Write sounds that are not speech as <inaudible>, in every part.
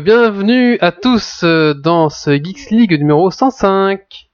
bienvenue à tous euh, dans ce Geeks League numéro 105.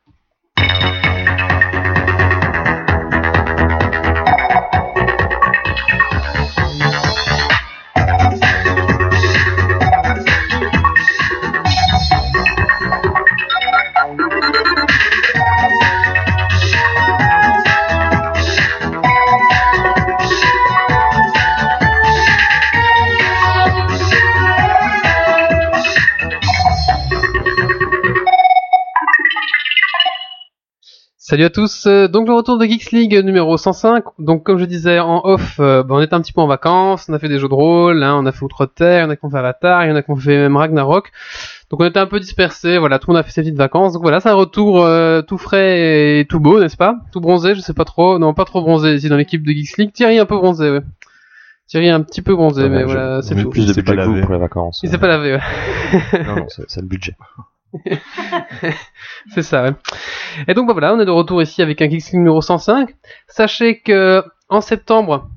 Salut à tous, euh, donc le retour de Geeks League numéro 105. Donc comme je disais en off, euh, bah, on était un petit peu en vacances, on a fait des jeux de rôle, hein, on a fait Outre-Terre, il y en a qui ont fait Avatar, il y en a qui ont fait même Ragnarok. Donc on était un peu dispersés, voilà, tout le monde a fait ses petites vacances. Donc voilà, c'est un retour euh, tout frais et tout beau, n'est-ce pas? Tout bronzé, je sais pas trop, non pas trop bronzé ici dans l'équipe de Geeks League. Thierry un peu bronzé, ouais. Thierry un petit peu bronzé, Ouais, mais je- voilà, c'est on tout. plus de Il s'est budget pour les vacances. Il s'est pas lavé, ouais. Non, non, c'est le budget. <laughs> <laughs> C'est ça, ouais. Et donc bah, voilà, on est de retour ici avec un Geeks numéro 105. Sachez que en septembre,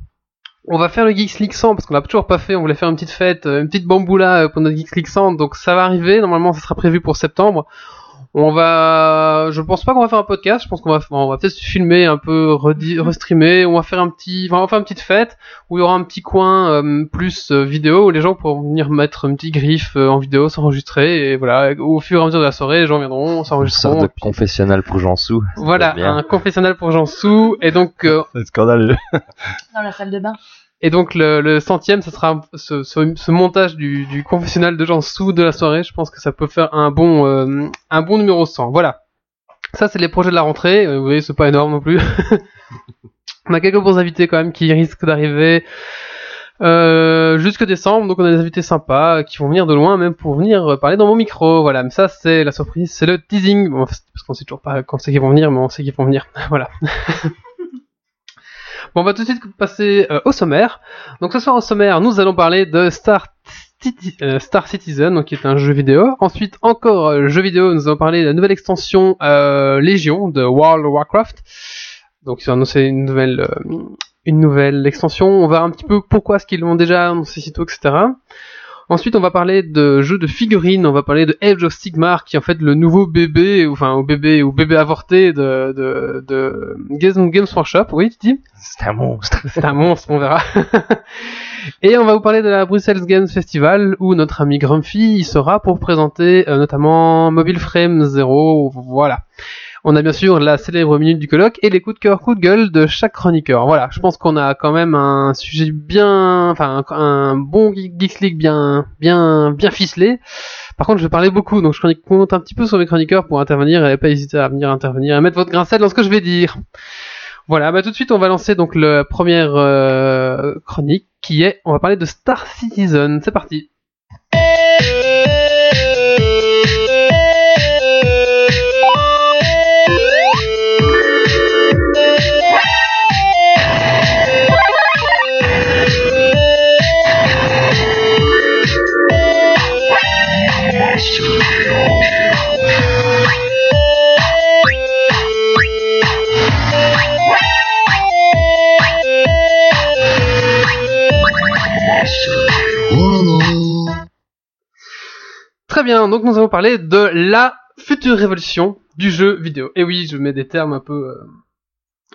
on va faire le Geeks League 100 parce qu'on l'a toujours pas fait. On voulait faire une petite fête, euh, une petite bamboula euh, pour notre Geeks League 100. Donc ça va arriver. Normalement, ça sera prévu pour septembre. On va, je pense pas qu'on va faire un podcast. Je pense qu'on va, on va peut-être filmer un peu, redi- restreamer. On va faire un petit, enfin, on va faire une petite fête où il y aura un petit coin euh, plus euh, vidéo où les gens pourront venir mettre un petit griffe euh, en vidéo, s'enregistrer et voilà. Au fur et à mesure de la soirée, les gens viendront, Une s'enregistreront. sorte de puis- confessionnal pour Jean Sou. voilà, un confessionnal pour Jean Sou. Et donc, euh, <laughs> C'est scandaleux. Dans la salle de bain. Et donc le, le centième, ce sera ce, ce, ce montage du, du confessionnal de Jean Sou de la soirée. Je pense que ça peut faire un bon, euh, un bon numéro 100. Voilà. Ça, c'est les projets de la rentrée. Euh, Vous voyez, c'est pas énorme non plus. <laughs> on a quelques bons invités quand même qui risquent d'arriver. Euh, jusque décembre, donc on a des invités sympas qui vont venir de loin, même pour venir parler dans mon micro. Voilà, mais ça c'est la surprise, c'est le teasing. Bon, parce qu'on sait toujours pas quand c'est qu'ils vont venir, mais on sait qu'ils vont venir. <laughs> voilà. <laughs> bon, on va tout de suite passer euh, au sommaire. Donc ce soir au sommaire, nous allons parler de Star, euh, Citizen, donc qui est un jeu vidéo. Ensuite, encore euh, jeu vidéo, nous allons parler de la nouvelle extension Légion de World of Warcraft. Donc ils ont annoncé une nouvelle, une nouvelle extension. On va un petit peu pourquoi est-ce qu'ils l'ont déjà annoncé si tôt, etc. Ensuite, on va parler de jeux de figurines. On va parler de Age of Sigmar, qui est en fait le nouveau bébé, ou enfin, au bébé ou bébé avorté de de, de Games, Workshop. Oui, tu dis? C'est un monstre. <laughs> c'est un monstre, on verra. <laughs> Et on va vous parler de la Brussels Games Festival où notre ami Grumpy y sera pour présenter euh, notamment Mobile Frame Zero. Voilà. On a bien sûr la célèbre minute du colloque et les coups de cœur, coups de gueule de chaque chroniqueur. Voilà, je pense qu'on a quand même un sujet bien, enfin un, bon Geek League bien, bien, bien ficelé. Par contre, je vais parler beaucoup, donc je compte un petit peu sur mes chroniqueurs pour intervenir et pas hésiter à venir intervenir et mettre votre grain de sel dans ce que je vais dire. Voilà, bah tout de suite on va lancer donc la première euh, chronique qui est, on va parler de Star Citizen. C'est parti. Très bien, donc nous allons parler de la future révolution du jeu vidéo. Et oui, je mets des termes un peu, euh,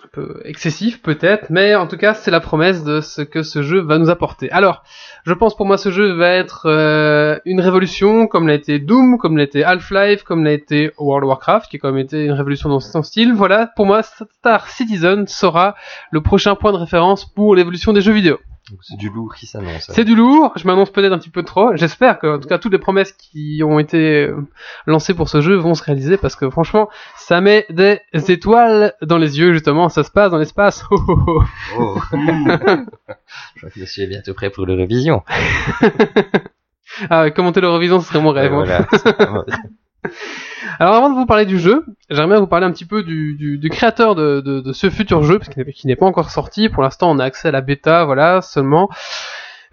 un peu excessifs peut-être, mais en tout cas c'est la promesse de ce que ce jeu va nous apporter. Alors, je pense pour moi ce jeu va être euh, une révolution comme l'a été Doom, comme l'a été Half-Life, comme l'a été World of Warcraft, qui a quand même été une révolution dans son style. Voilà, pour moi Star Citizen sera le prochain point de référence pour l'évolution des jeux vidéo. C'est du lourd qui s'annonce. C'est du lourd, je m'annonce peut-être un petit peu trop. J'espère que, en tout cas, toutes les promesses qui ont été euh, lancées pour ce jeu vont se réaliser parce que franchement, ça met des étoiles dans les yeux, justement. Ça se passe dans l'espace. <laughs> Oh, oh, oh. Oh. <laughs> Je crois que monsieur est bientôt prêt pour l'Eurovision. <laughs> Ah, commenter l'Eurovision, ce serait mon rêve. Hein. voilà. Alors, avant de vous parler du jeu, j'aimerais bien vous parler un petit peu du, du, du créateur de, ce futur jeu, parce qu'il n'est- pas encore sorti. Pour l'instant, on a accès à la bêta, voilà, seulement.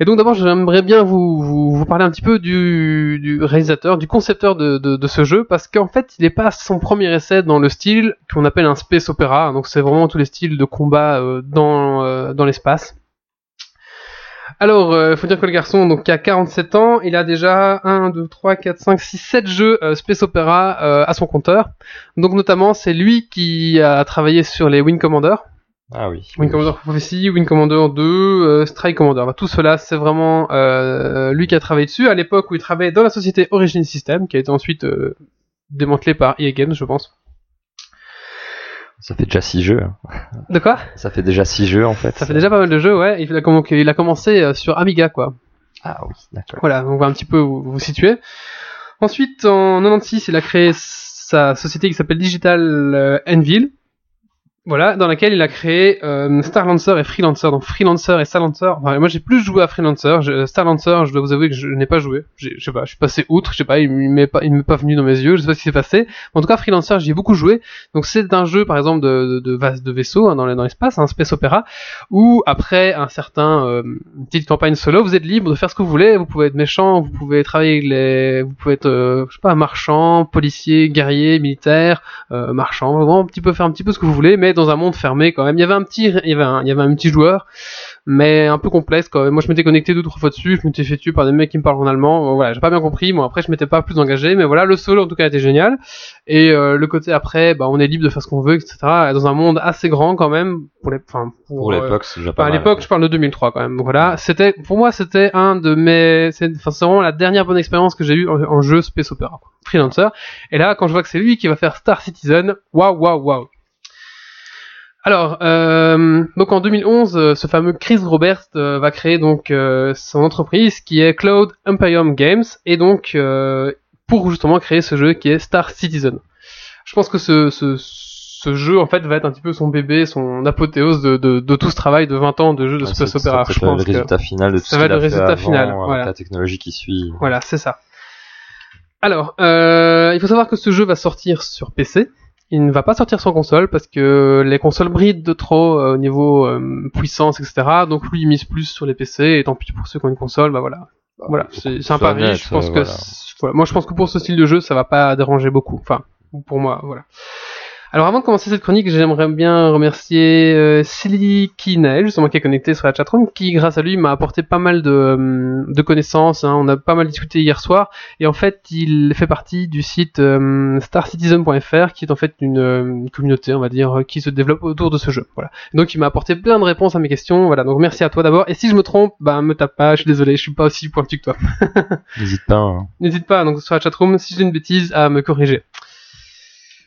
Et donc d'abord, j'aimerais bien vous, parler un petit peu du, du réalisateur, du concepteur de, ce jeu, parce qu'en fait, il n'est pas son premier essai dans le style qu'on appelle un space opéra. Donc c'est vraiment tous les styles de combat euh, euh, dans l'espace. Alors, euh, faut dire que le garçon, donc, qui a 47 ans, il a déjà 1, 2, 3, 4, 5, 6, 7 jeux euh, Space Opera euh, à son compteur. Donc, notamment, c'est lui qui a travaillé sur les Wing Commander. Ah oui. Wing Commander Prophecy, Wing Commander 2, euh, Strike Commander. Bah, tout cela, c'est vraiment euh, lui qui a travaillé dessus à l'époque où il travaillait dans la société Origin System, qui a été ensuite euh, démantelée par EA Games, je pense. Ça fait déjà 6 jeux. hein. De quoi? Ça fait déjà 6 jeux en fait. Ça fait déjà pas mal de jeux, ouais. Il a, comm- il a commencé euh, sur Amiga, quoi. Ah oui, d'accord. Voilà, on va un petit peu vous, vous situer. Ensuite, en 96, il a créé sa société qui s'appelle Digital euh, Envil. Voilà, dans laquelle il a créé euh, Starlancer et Freelancer. Donc Freelancer et Starlancer. Enfin, moi, j'ai plus joué à Freelancer. Je- Starlancer, je dois vous avouer que je n'ai pas joué. Je sais pas, je suis passé outre. Je sais pas, il m'est pas, il m'est pas venu dans mes yeux. Je sais pas ce qui s'est passé. En tout cas, Freelancer, j'y ai beaucoup joué. Donc c'est un jeu, par exemple, de, de, de, de vaisseau hein, dans les- dans l'espace, un space opéra, où après un certain euh, petite campagne solo, vous êtes libre de faire ce que vous voulez. Vous pouvez être méchant, vous pouvez travailler les, vous pouvez être, euh, je sais pas, marchand, policier, guerrier, militaire, euh, marchand, vraiment un petit peu faire un petit peu ce que vous voulez, mais dans un monde fermé quand même. Il y avait un petit, il y avait un, il y avait un petit joueur, mais un peu complexe quand même. Moi, je m'étais connecté deux trois fois dessus, je m'étais fait tuer par des mecs qui me parlent en allemand. Bon, voilà, j'ai pas bien compris. Bon, après, je m'étais pas plus engagé, mais voilà, le solo en tout cas était génial. Et euh, le côté après, bah, on est libre de faire ce qu'on veut, etc. Dans un monde assez grand quand même pour les, enfin, pour, Pour euh, l'époque, pas à je parle de 2003 quand même. Voilà, c'était pour moi c'était un de mes, c'est enfin, c'est vraiment la dernière bonne expérience que j'ai eue en, en jeu space opera, quoi. freelancer. Et là, quand je vois que c'est lui qui va faire Star Citizen, waouh, waouh, waouh. Alors, euh, donc en 2011, euh, ce fameux Chris Roberts euh, va créer donc euh, son entreprise qui est Cloud Imperium Games et donc euh, pour justement créer ce jeu qui est Star Citizen. Je pense que ce, ce, ce jeu en fait va être un petit peu son bébé, son apothéose de, de, de tout ce travail de 20 ans de jeu de Ouais, space opéra. Je pense le résultat final de tout ça va être le résultat final, voilà. la technologie qui suit. Voilà, c'est ça. Alors, euh, il faut savoir que ce jeu va sortir sur PC. Il ne va pas sortir sur console parce que les consoles brident de trop euh, au niveau euh, puissance, etc. Donc lui il mise plus sur les PC et tant pis pour ceux qui ont une console, bah voilà. Voilà, c'est un pari. Je pense euh, que voilà. c'est- voilà. moi je pense que pour ce style de jeu ça va pas déranger beaucoup. Enfin, pour moi, voilà. Alors avant de commencer cette chronique, j'aimerais bien remercier euh, Silly Kinael, justement qui est connecté sur la chatroom, qui grâce à lui m'a apporté pas mal de, de connaissances. hein. On a pas mal discuté hier soir, et en fait il fait partie du site euh, starcitizen.fr, qui est en fait une, euh, une communauté, on va dire, qui se développe autour de ce jeu. Voilà. Donc il m'a apporté plein de réponses à mes questions. Voilà. Donc merci à toi d'abord. Et si je me trompe, bah me tape pas. Je suis désolé, je suis pas aussi pointu que toi. <laughs> N'hésite pas. hein. N'hésite pas, donc sur la chatroom, si j'ai une bêtise, à me corriger.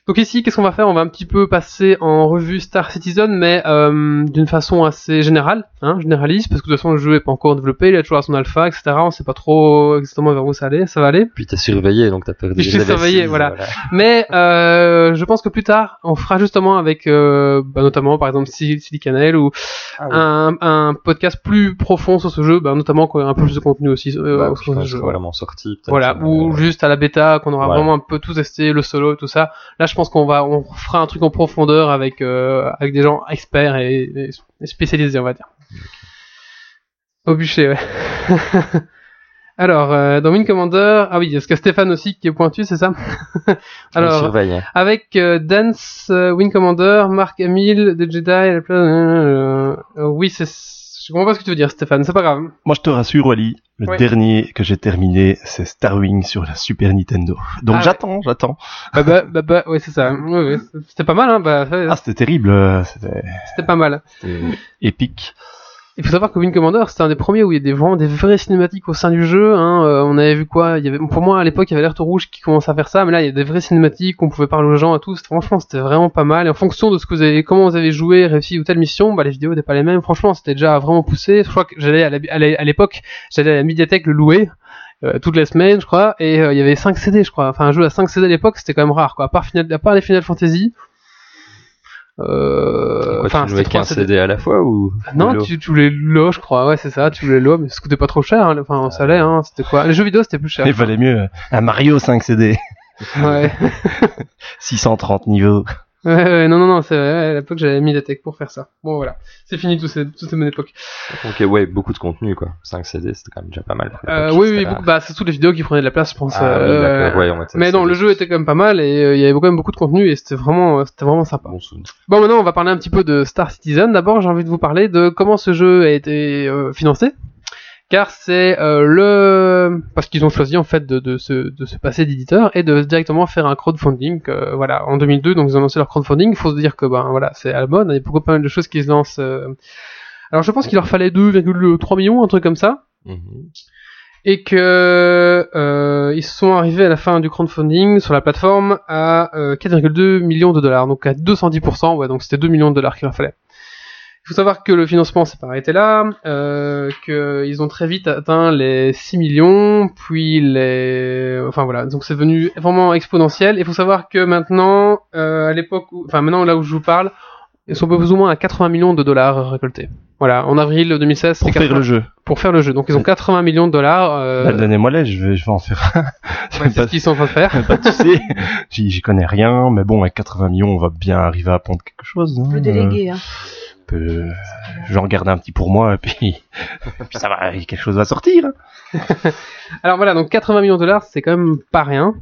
Donc ici, qu'est-ce qu'on va faire? On va un petit peu passer en revue Star Citizen, mais euh, d'une façon assez générale, hein, généraliste, parce que de toute façon le jeu est pas encore développé, il est toujours à son alpha, etc. On sait pas trop exactement vers où ça allait, ça va aller. Puis t'es surveillé, donc t'as perdu <laughs> les suis surveillé, voilà. Mais euh, je pense que plus tard, on fera justement avec, euh, bah, notamment par exemple Sil- Silicanel ou Ah oui. un, un podcast plus profond sur ce jeu, bah, notamment quand il y a un peu plus de contenu aussi euh, Bah, sur ce jeu. sera vraiment sorti. peut-être, Voilà, euh, ou juste à la bêta, qu'on aura Voilà. vraiment un peu tout testé, le solo et tout ça. Là, je pense qu'on va, on fera un truc en profondeur avec, euh, avec des gens experts et, spécialisés, on va dire. Au bûcher, ouais. <laughs> Alors, euh, dans Wing Commander, ah oui, est-ce que Stéphane aussi qui est pointu, c'est ça? <laughs> Alors, hein. avec euh, Dance, euh, Wing Commander, Mark Hamill, The Jedi, euh, oui, c'est, je comprends pas ce que tu veux dire, Stéphane, c'est pas grave. Moi, je te rassure, Wally, le Ouais. dernier que j'ai terminé, c'est Star Wing sur la Super Nintendo. Donc Ah ouais. j'attends, j'attends. Bah, bah, bah, bah, ouais, c'est ça. Ouais, c'était pas mal, hein, bah, Ah, c'était terrible, euh, c'était c'était pas mal. c'était épique. Il faut savoir que Wing Commander, c'était un des premiers où il y a des, vraiment des vraies cinématiques au sein du jeu. Hein. Euh, on avait vu quoi il y avait, Pour moi, à l'époque, il y avait l'alerte rouge qui commençait à faire ça, mais là, il y a des vraies cinématiques, on pouvait parler aux gens tout. C'était- Franchement, c'était vraiment pas mal. Et en fonction de ce que vous avez, comment vous avez joué, réussi ou telle mission, bah, les vidéos n'étaient pas les mêmes. Franchement, c'était déjà vraiment poussé. Je crois que j'allais à la- à la- à l'époque, j'allais à la médiathèque le louer. euh, toutes les semaines, je crois, et euh, il y avait 5 CD, je crois. Enfin, un jeu à 5 CD à l'époque, c'était quand même rare, quoi. À part, Final, à part les Final Fantasy. Euh, enfin, tu jouais c'était trois qu'un CD à la fois ou non, tu, tu voulais l'eau, je crois. Ouais, c'est ça. Tu voulais l'eau, mais ça coûtait pas trop cher. hein. Enfin, ça allait. Hein. C'était quoi? Les jeux vidéo, c'était plus cher. Il valait mieux un Mario 5 CD, Ouais. <laughs> 630 niveaux. Ouais, ouais, non, non, non. C'est à l'époque, j'avais mis la tech pour faire ça. Bon, voilà. C'est fini toute cette bonne époque. Ok, ouais, beaucoup de contenu, quoi. 5 CD, c'était quand même déjà pas mal. pour Euh, oui, oui. beaucoup- bah, c'est toutes les vidéos qui prenaient de la place, je pense. Ah, oui, euh, d'accord, ouais, on mais non, le jeu était quand même pas mal et euh, il y avait quand même beaucoup de contenu et c'était vraiment, euh, c'était vraiment sympa. Bon, maintenant, on va parler un petit peu de Star Citizen. D'abord, j'ai envie de vous parler de comment ce jeu a été euh, financé. Car c'est euh, le parce qu'ils ont choisi en fait de, de, se, de se passer d'éditeur et de directement faire un crowdfunding. euh, voilà, en 2002, donc ils ont lancé leur crowdfunding. Il faut se dire que ben voilà, c'est à la mode. Il y a beaucoup pas mal de choses qui se lancent. euh. Alors je pense qu'il leur fallait 2,3 millions, un truc comme ça Mhm. et que euh, ils sont arrivés à la fin du crowdfunding sur la plateforme à euh, 4,2 millions de dollars, donc à 210%, ouais, donc c'était 2 millions de dollars qu'il leur fallait. Il faut savoir que le financement s'est pas arrêté là, euh, qu'ils ont très vite atteint les 6 millions, puis les... Enfin voilà, donc c'est devenu vraiment exponentiel. Il faut savoir que maintenant, euh, à l'époque, où... enfin maintenant là où je vous parle, ils sont plus ou moins à 80 millions de dollars récoltés. Voilà, en avril 2016, Pour c'était faire 80 le jeu. pour faire le jeu. Donc ils ont 80 millions de dollars. Euh, Bah, Donnez-moi l'aide, je vais, je vais en faire un. <laughs> C'est ouais, c'est pas, ce qu'ils sont en train de faire. <laughs> pas tu sais. J'y j'y connais rien, mais bon, avec 80 millions, on va bien arriver à pondre quelque chose. Hein. peut déléguer. Hein. Euh, peu- J'en garde un petit pour moi, et <laughs> puis, ça va, quelque chose va sortir. hein. <laughs> Alors voilà, donc 80 millions de dollars, c'est quand même pas rien.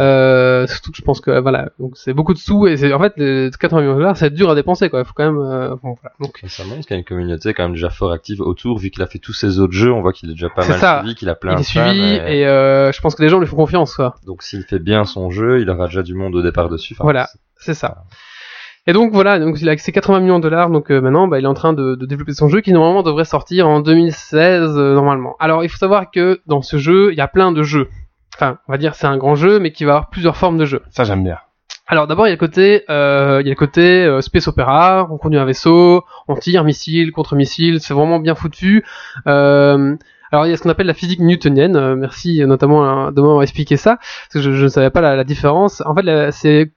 Euh, surtout que je pense que voilà, donc c'est beaucoup de sous et c'est en fait les 80 millions de dollars, c'est dur à dépenser quoi. Il faut quand même euh, bon, voilà. Donc Ça montre qu'il y a une communauté quand même déjà fort active autour, vu qu'il a fait tous ses autres jeux, on voit qu'il est déjà pas mal ça. suivi, qu'il a plein il est suivi et euh, je pense que les gens lui font confiance quoi. Donc s'il fait bien son jeu, il aura déjà du monde au départ dessus. Enfin, Voilà. C'est ça. Et donc voilà, donc il a ses 80 millions de dollars, donc euh, maintenant bah, il est en train de, de développer son jeu qui normalement devrait sortir en 2016 euh, normalement. Alors il faut savoir que dans ce jeu, il y a plein de jeux. Enfin, on va dire c'est un grand jeu, mais qui va avoir plusieurs formes de jeux. Ça, j'aime bien. Alors d'abord il y a le côté, euh, il y a le côté euh, space opéra, on conduit un vaisseau, on tire missile contre missile, c'est vraiment bien foutu. Euh, alors il y a ce qu'on appelle la physique newtonienne. euh, merci notamment hein, de m'avoir expliqué ça, parce que je, je ne savais pas la, la différence. En fait c'est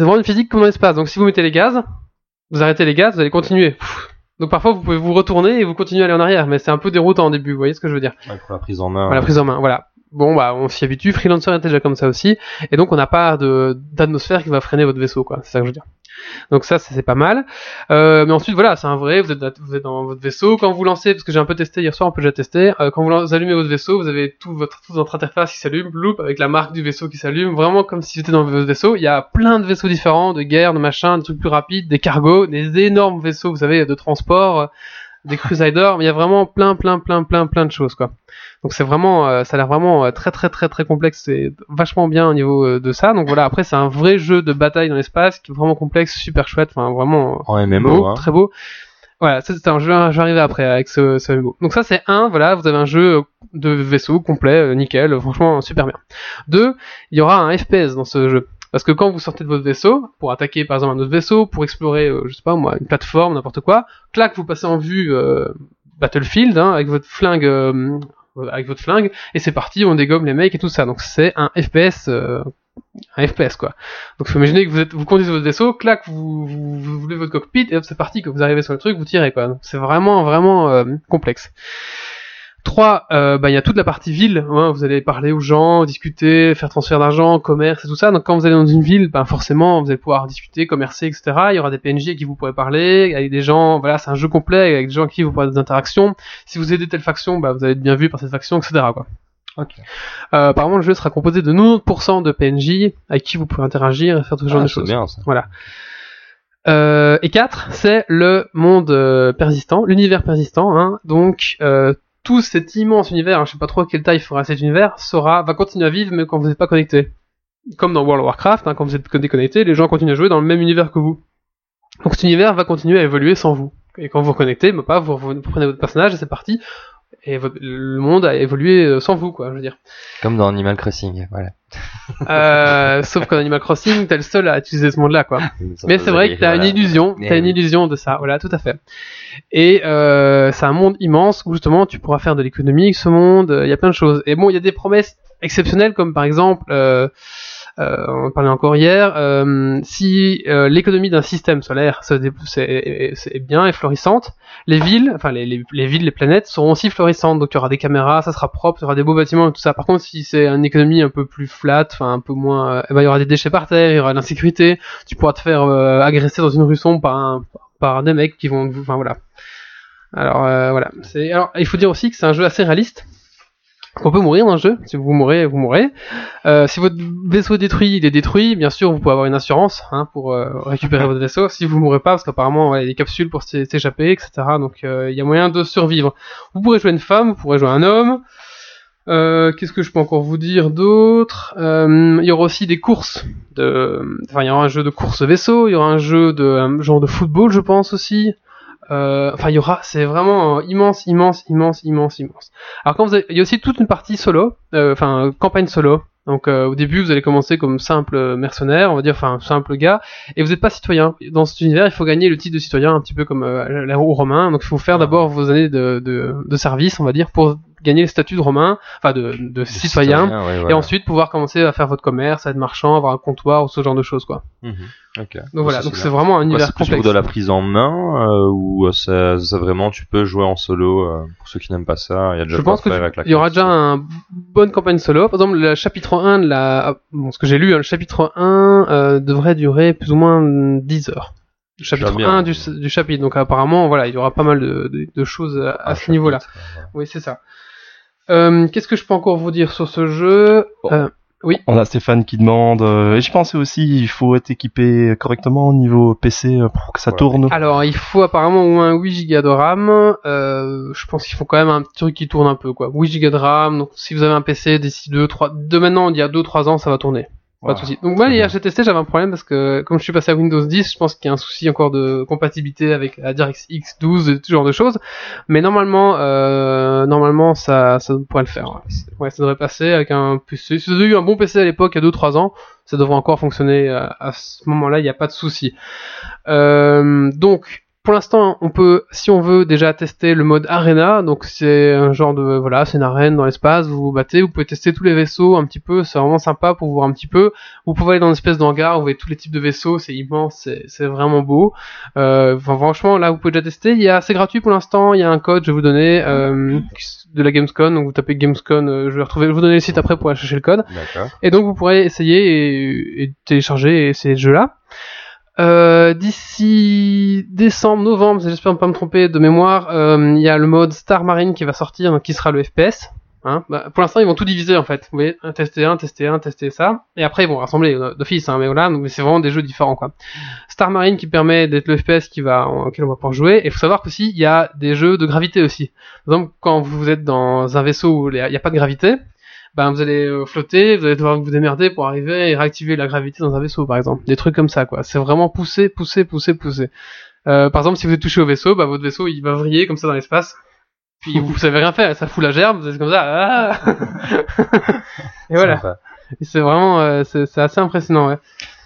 c'est vraiment une physique comme dans l'espace. Donc si vous mettez les gaz, vous arrêtez les gaz, vous allez continuer. Donc parfois vous pouvez vous retourner et vous continuez à aller en arrière, mais c'est un peu déroutant au début. Vous voyez ce que je veux dire? Ouais, pour la prise en main. voilà, prise en main, voilà. Bon, bah, on s'y habitue. Freelancer était déjà comme ça aussi. Et donc, on n'a pas d'atmosphère qui va freiner votre vaisseau, quoi. C'est ça que je veux dire. Donc ça, c'est pas mal. Euh, mais ensuite, voilà, c'est un vrai. Vous êtes, dans votre vaisseau. Quand vous lancez, parce que j'ai un peu testé hier soir, on peut déjà tester. euh, quand vous allumez votre vaisseau, vous avez tout votre, toute votre interface qui s'allume, loop, avec la marque du vaisseau qui s'allume. Vraiment comme si c'était dans votre vaisseau. Il y a plein de vaisseaux différents, de guerre, de machin, des trucs plus rapides, des cargos, des énormes vaisseaux, vous savez, de transport, des crusaders. Mais il y a vraiment plein, plein, plein, plein, plein de choses, quoi. Donc c'est vraiment, euh, ça a l'air vraiment euh, très très très très complexe et vachement bien au niveau euh, de ça. Donc voilà, après c'est un vrai jeu de bataille dans l'espace qui est vraiment complexe, super chouette, enfin vraiment En MMO, beau, hein. très beau. Voilà, ça c'était un jeu, je vais arriver après avec ce, ce MMO. Donc ça c'est un, voilà, vous avez un jeu de vaisseau complet, euh, nickel, euh, franchement super bien. Deux, il y aura un FPS dans ce jeu. Parce que quand vous sortez de votre vaisseau, pour attaquer par exemple un autre vaisseau, pour explorer, euh, je sais pas moi, une plateforme, n'importe quoi, clac, vous passez en vue euh, Battlefield hein, avec votre flingue, euh, avec votre flingue, et c'est parti, on dégomme les mecs et tout ça. Donc c'est un FPS, euh, un FPS quoi. Donc faut imaginer que vous êtes, vous conduisez votre vaisseau, clac, vous, vous, vous voulez votre cockpit et hop c'est parti, que vous arrivez sur le truc, vous tirez quoi. C'est vraiment vraiment euh, complexe. 3, euh, bah, il y a toute la partie ville, hein, vous allez parler aux gens, discuter, faire transfert d'argent, commerce et tout ça. Donc quand vous allez dans une ville, bah, forcément vous allez pouvoir discuter, commercer, etc. Il y aura des PNJ avec qui vous pourrez parler, avec des gens, voilà, c'est un jeu complet avec des gens avec qui vous pourrez avoir des interactions. Si vous aidez telle faction, bah, vous allez être bien vu par cette faction, etc. Quoi. Euh, apparemment le jeu sera composé de 90% de PNJ avec qui vous pourrez interagir et faire tout ce genre Ah, de choses. bien ça. Euh, et 4, c'est le monde persistant, l'univers persistant. Hein, donc euh, tout cet immense univers, hein, je sais pas trop à quelle taille fera cet univers, sera va continuer à vivre mais quand vous n'êtes pas connecté. Comme dans World of Warcraft, hein, quand vous êtes déconnecté, les gens continuent à jouer dans le même univers que vous. Donc cet univers va continuer à évoluer sans vous. Et quand vous vous reconnectez, bah, vous prenez votre personnage et c'est parti. Et le monde a évolué euh, sans vous, quoi, je veux dire. Comme dans Animal Crossing, voilà. Euh, sauf qu'en Animal Crossing, t'es le seul à utiliser ce monde-là, quoi. <laughs> Mais c'est vrai que t'as une illusion, t'as une oui. illusion de ça, voilà, tout à fait. Et euh, c'est un monde immense où justement tu pourras faire de l'économie avec ce monde, euh, il y a plein de choses. Et bon, il y a des promesses exceptionnelles comme par exemple, euh, on en parlait encore hier, euh, si euh, l'économie d'un système solaire c'est bien et florissante, les villes, enfin les, les, les villes, les planètes seront aussi florissantes. Donc il y aura des caméras, ça sera propre, il y aura des beaux bâtiments et tout ça. Par contre, si c'est une économie un peu plus flat, enfin un peu moins, euh, eh ben, il y aura des déchets par terre, il y aura de l'insécurité, tu pourras te faire euh, agresser dans une rue sombre par, un, par des mecs qui vont, enfin voilà. Alors euh, voilà. Alors il faut dire aussi que c'est un jeu assez réaliste. Qu'on peut mourir dans le jeu. Si vous mourrez, vous mourrez. Euh, si votre vaisseau est détruit, il est détruit. Bien sûr, vous pouvez avoir une assurance hein, pour euh, récupérer <laughs> votre vaisseau. Si vous mourrez pas, parce qu'apparemment ouais, il y a des capsules pour s'é- s'échapper, etc. Donc euh, il y a moyen de survivre. Vous pourrez jouer une femme, vous pourrez jouer un homme. Euh, Qu'est-ce que je peux encore vous dire d'autre? Euh, Il y aura aussi des courses. De... Enfin, il y aura un jeu de course vaisseau. Il y aura un jeu de un genre de football, je pense aussi. Euh, Enfin, il y aura. C'est vraiment immense, immense, immense, immense, immense. Alors quand vous avez, il y a aussi toute une partie solo, euh, enfin campagne solo. Donc euh, au début vous allez commencer comme simple mercenaire, on va dire, enfin simple gars, et vous n'êtes pas citoyen. Dans cet univers, il faut gagner le titre de citoyen, un petit peu comme euh, l'ère aux romains. Donc il faut faire d'abord vos années de, de, de service, on va dire, pour gagner le statut de romain, enfin de, de citoyen, ouais, et ensuite pouvoir commencer à faire votre commerce, à être marchand, avoir un comptoir ou ce genre de choses quoi. Mhm. Donc voilà, Ça, donc c'est vraiment un univers c'est complexe. pour de la prise en main euh, ou euh, c'est c'est vraiment tu peux jouer en solo euh, pour ceux qui n'aiment pas ça il y a déjà je pense que faire tu- avec la il y aura déjà un bonne campagne solo. Par exemple, le chapitre 1 de la, bon, ce que j'ai lu, hein, le chapitre 1 euh, devrait durer plus ou moins 10 heures. Le chapitre Déjà bien. 1 du, du chapitre. Donc apparemment, voilà, il y aura pas mal de, de- de choses à, à Un ce niveau-là. Oui, c'est ça. Euh, Qu'est-ce que je peux encore vous dire sur ce jeu Bon. Euh, On a Stéphane qui demande, euh, et je pensais aussi, il faut être équipé correctement au niveau PC euh, pour que ça Ouais. tourne. Alors, il faut apparemment au moins 8 Go de RAM. Euh, je pense qu'il faut quand même un petit truc qui tourne un peu, quoi. 8 Go de RAM. Donc, si vous avez un PC d'ici 2, 3, de maintenant, il y a 2, 3 ans, ça va tourner. Pas de souci. Donc moi hier j'ai testé, j'avais un problème parce que comme je suis passé à Windows 10, je pense qu'il y a un souci encore de compatibilité avec la DirectX 12 et ce genre de choses. Mais normalement, euh, normalement ça, ça pourrait le faire. Ouais. Ça devrait passer avec un PC. Si vous avez eu un bon PC à l'époque, il y a 2-3 ans, ça devrait encore fonctionner à, à ce moment-là, il n'y a pas de souci. Euh, donc, pour l'instant, on peut, si on veut, déjà tester le mode arena. Donc, c'est un genre de, voilà, c'est une arène dans l'espace, vous vous battez, vous pouvez tester tous les vaisseaux un petit peu, c'est vraiment sympa pour voir un petit peu. Vous pouvez aller dans une espèce d'hangar, vous voyez tous les types de vaisseaux, c'est immense, c'est, vraiment beau. Euh, enfin, franchement, là, vous pouvez déjà tester. Il y a, c'est gratuit pour l'instant, il y a un code, je vais vous donner, euh, de la Gamescom, donc vous tapez Gamescom, euh, je vais retrouver, je vais vous donner le site après pour aller chercher le code. D'accord. Et donc vous pourrez essayer et, et télécharger et ces jeux-là. Euh, D'ici décembre, novembre, j'espère ne pas me tromper de mémoire, euh, il y a le mode Star Marine qui va sortir, donc qui sera le FPS. Hein Bah, pour l'instant, ils vont tout diviser en fait. Vous voyez, tester un, tester un, tester ça, et après ils vont rassembler euh, d'office. Hein, mais voilà, c'est vraiment des jeux différents quoi. Star Marine qui permet d'être le FPS qui va, auquel on va pouvoir jouer. Et faut savoir qu'aussi il y a des jeux de gravité aussi. Par exemple, quand vous êtes dans un vaisseau où il n'y a pas de gravité, ben vous allez euh, flotter, vous allez devoir vous démerder pour arriver et réactiver la gravité dans un vaisseau, par exemple. Des trucs comme ça, quoi. C'est vraiment poussé, poussé, poussé, poussé. Euh, par exemple, si vous êtes touché au vaisseau, bah, votre vaisseau, il va vriller comme ça dans l'espace. Puis vous savez rien faire, ça fout la gerbe, vous êtes comme ça. ah <laughs> et voilà. C'est vraiment, euh, c'est assez impressionnant, ouais.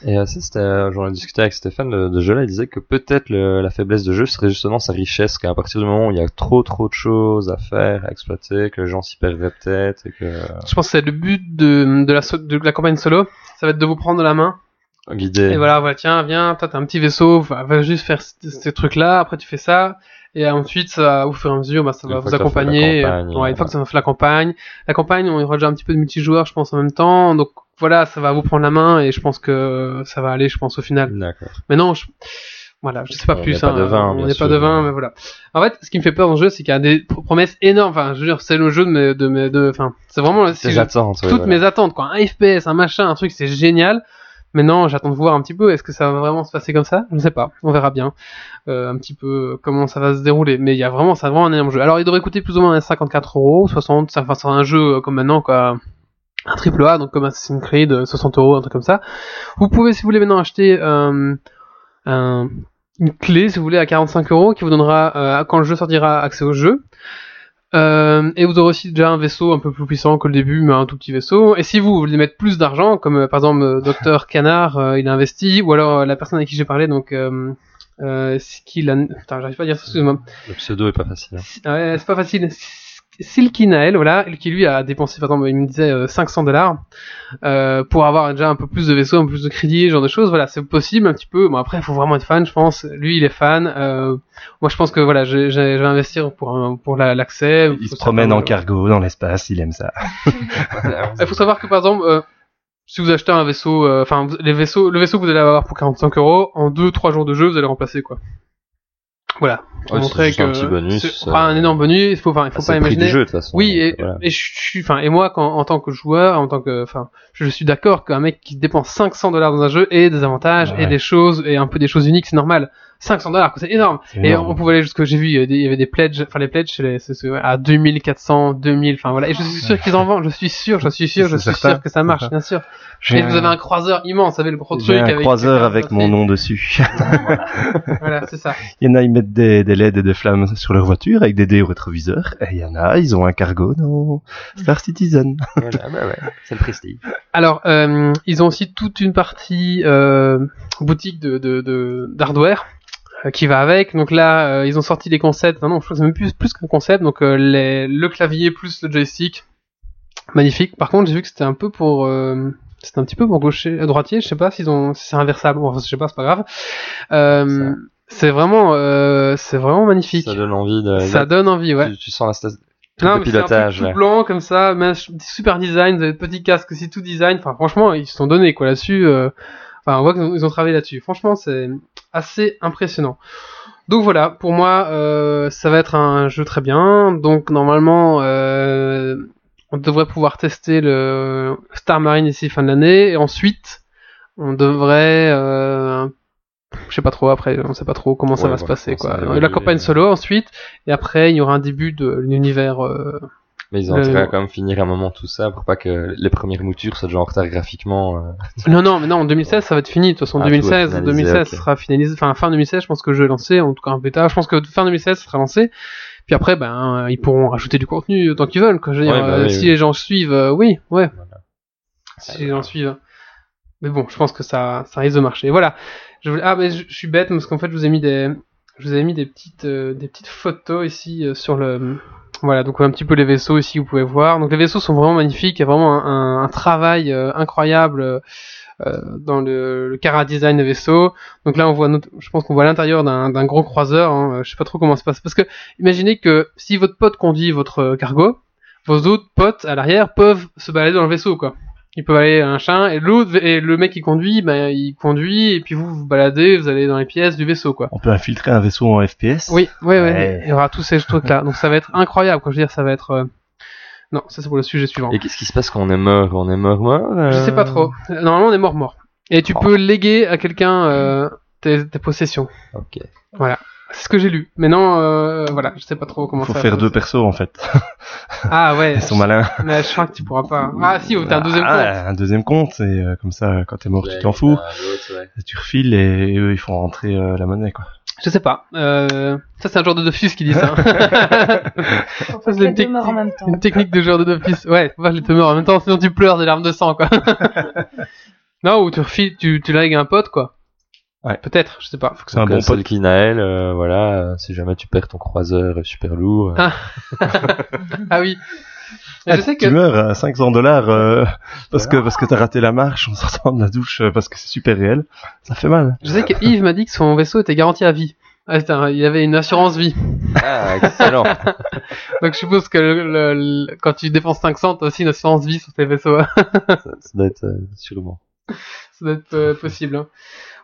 Et euh, ça, c'était, euh, j'en ai discuté avec Stéphane de, de jeu là, il disait que peut-être la faiblesse de jeu serait justement sa richesse, qu'à partir du moment où il y a trop trop de choses à faire, à exploiter, que les gens s'y perdraient peut-être, et que Je pense que c'est le but de, de, la, so- de la campagne solo, ça va être de vous prendre la main. guider. Et voilà, voilà, tiens, viens, t'as un petit vaisseau, va, va juste faire ces trucs-là, après tu fais ça, et ensuite, ça, au fur et à mesure, bah, ça Une va vous accompagner. campagne, ouais, une fois que ça va fait la campagne, la campagne, on y aura déjà un petit peu de multijoueur, je pense, en même temps, donc voilà, ça va vous prendre la main, et je pense que ça va aller, je pense, au final. D'accord. Mais non, je... voilà, je sais pas On plus. pas hein, de vin, on n'est pas de vin, mais voilà. En fait, ce qui me fait peur dans le jeu, c'est qu'il y a des pro- promesses énormes. Enfin, je veux dire, c'est le jeu de mes, de mes, de, enfin, c'est vraiment je- attentes, ouais, toutes mes attentes, quoi. Un FPS, un machin, un truc, c'est génial. Maintenant, j'attends de voir un petit peu. Est-ce que ça va vraiment se passer comme ça? Je ne sais pas. On verra bien euh, un petit peu comment ça va se dérouler. Mais il y a vraiment, c'est vraiment un énorme jeu. Alors, il devrait coûter plus ou moins 54 euros, 60. ça- Enfin, c'est un jeu euh, comme maintenant, quoi. Un triple A, donc comme Assassin's Creed, euh, 60 euros, un truc comme ça. Vous pouvez, si vous voulez maintenant acheter euh, un- une clé, si vous voulez, à 45 euros, qui vous donnera, euh, quand le jeu sortira, accès au jeu. Euh, et vous aurez aussi déjà un vaisseau un peu plus puissant que le début, mais un tout petit vaisseau. Et si vous voulez mettre plus d'argent, comme euh, par exemple euh, Docteur <laughs> Canard, euh, il a investi, ou alors euh, la personne avec qui j'ai parlé, donc euh, euh, Skill, putain, j'arrive pas à dire ça, excuse-moi. Le pseudo est pas facile. hein. Ouais, c'est pas facile. Silky Nael, voilà, qui lui a dépensé, par exemple, il me disait euh, 500 dollars euh, pour avoir déjà un peu plus de vaisseaux, un peu plus de crédits, ce genre de choses. Voilà, c'est possible un petit peu. Bon après, il faut vraiment être fan, je pense. Lui, il est fan. Euh, moi, je pense que voilà, je, je- je vais investir pour un- pour la- l'accès. Il se promène en cargo dans l'espace, il aime ça. il <laughs> faut savoir que par exemple, euh, si vous achetez un vaisseau, euh, enfin les vaisseaux, le vaisseau que vous allez avoir pour 45 euros, en 2-3 jours de jeu, vous allez remplacer quoi. Voilà, pour Ouais, montrer que un petit bonus, c'est euh, un énorme bonus. Il faut, enfin, il faut pas imaginer. jeu de toute façon. Oui, et, voilà. et je suis, enfin, et moi, quand, en tant que joueur, en tant que, enfin, je suis d'accord qu'un mec qui dépense 500 dollars dans un jeu ait des avantages et Ouais. des choses et un peu des choses uniques, c'est normal. 500 dollars, c'est énorme. Et énorme. on pouvait aller jusqu'à, j'ai vu, il y avait des- pledges, enfin les pledges, les- à 2400, 2000, enfin voilà. Et je suis sûr qu'ils en vendent, je suis sûr, je suis sûr, je suis certain, sûr que ça marche, bien sûr. J'ai <laughs> Et vous avez un croiseur immense, vous savez, le gros j'ai truc un avec. croiseur avec mon nom dessus. <laughs> Voilà, c'est ça. <laughs> Il y en a, ils mettent des, des LED et des flammes sur leur voiture avec des dés au rétroviseur. Et il y en a, ils ont un cargo dans Star Citizen. Voilà, bah ouais, c'est le prestige. Alors, euh, ils ont aussi toute une partie euh, boutique de de- de- d'hardware qui va avec. Donc là, euh, ils ont sorti les concepts. Non, non, je crois que c'est même plus plus qu'un concept. Donc euh, les, le clavier plus le joystick, magnifique. Par contre, j'ai vu que c'était un peu pour euh, c'était un petit peu pour gaucher, euh, droitier. Je sais pas s'ils ont si c'est inversable. Bon, je sais pas, c'est pas grave. Euh, c'est vraiment euh, c'est vraiment magnifique. Ça donne envie de. Ça donne envie, ouais. tu, tu sens la station Non, de mais c'est un pilotage. tout blanc comme ça, mais super design, vous avez le petit casque aussi tout design. Enfin, franchement, ils se sont donnés quoi là-dessus. euh, Enfin, on voit qu'ils ont, ont travaillé là-dessus. Franchement, c'est assez impressionnant. Donc voilà, pour moi, euh, ça va être un jeu très bien. Donc normalement, euh, on devrait pouvoir tester le Star Marine ici fin de l'année, et ensuite, on devrait, euh, je sais pas trop après, on sait pas trop comment ça va se passer quoi. La campagne solo ensuite, et après il y aura un début de l'univers. Euh, Mais ils ont Le- intérêt à quand même finir un moment tout ça pour pas que les premières moutures soient déjà en retard graphiquement. euh. <laughs> Non, non, mais non, en 2016, ça va être fini. De toute façon, Ah, tout va 2016, finaliser, 2016, ok. ça sera finalisé. Enfin, fin 2016, je pense que jeu est lancé, en tout cas un bêta. Je pense que fin 2016, ça sera lancé. Puis après, ben, ils pourront rajouter du contenu tant qu'ils veulent. Quoi. Je veux dire, Ouais, bah euh, oui, si oui. les gens suivent, euh, oui, ouais. Voilà. Si les gens suivent. Mais bon, je pense que ça, ça risque de marcher. Voilà. Je voulais- Ah, mais je, je suis bête parce qu'en fait, je vous ai mis des, je vous ai mis des petites, euh, des petites photos ici euh, sur le. Voilà, donc un petit peu les vaisseaux ici, vous pouvez voir. Donc les vaisseaux sont vraiment magnifiques. Il y a vraiment un, travail euh, incroyable. euh, euh, dans le, le cara design des vaisseaux. Donc là, on voit, notre- je pense qu'on voit l'intérieur d'un gros croiseur. Hein. Je sais pas trop comment ça se passe parce que imaginez que si votre pote conduit votre euh, cargo, vos autres potes à l'arrière peuvent se balader dans le vaisseau, quoi. Ils peuvent aller à un chien et l'autre et le mec qui conduit, ben il conduit et puis vous vous baladez, vous allez dans les pièces du vaisseau, quoi. On peut infiltrer un vaisseau en FPS. Oui, ouais, ouais, Ouais. Il y aura tous ces trucs-là. Donc ça va être incroyable. Quand je veux dire, ça va être. euh, Non, ça c'est pour le sujet suivant. Et qu'est-ce qui se passe quand on est mort? On est mort mort euh, Je sais pas trop. Normalement, on est mort mort. Et tu Oh. peux léguer à quelqu'un euh, tes, tes possessions. Ok. Voilà. C'est ce que j'ai lu. Mais non, euh, voilà, je sais pas trop comment Il faut ça. faire deux persos en fait. <laughs> Ah ouais. Ils sont malins. <laughs> Mais je crois que tu pourras pas. Ah si, ou t'as un deuxième Ah, compte. Un deuxième compte, et euh, comme ça, quand t'es mort, tu t'en fous. Et tu refiles et eux, ils font rentrer euh, la monnaie quoi. Je sais pas. Euh, ça c'est un joueur de Dofus qui dit ça. <laughs> Ça, c'est une, deux temps. une technique de joueur de Dofus. Ouais, faut pas que les te meurent en même temps, sinon tu pleures des larmes de sang quoi. non, ou tu refiles, tu, tu lègues à un pote quoi. Ouais. Peut-être, je sais pas. C'est un bon pote. qui Naël, euh, voilà, euh, si jamais tu perds ton croiseur super lourd. euh, Ah. <laughs> Ah oui. Mais Ah, je sais Tu que. meurs à 500 dollars euh, parce que parce que t'as raté la marche en sortant de la douche euh, parce que c'est super réel. Ça fait mal. Je sais que Yves m'a dit que son vaisseau était garanti à vie. Ah, un- il y avait une assurance vie. Ah, excellent. <laughs> Donc je suppose que le- le- le- quand tu dépenses 500, t'as aussi une assurance vie sur tes vaisseaux. ça, ça doit être euh, sûrement. Ça doit être euh, possible. hein.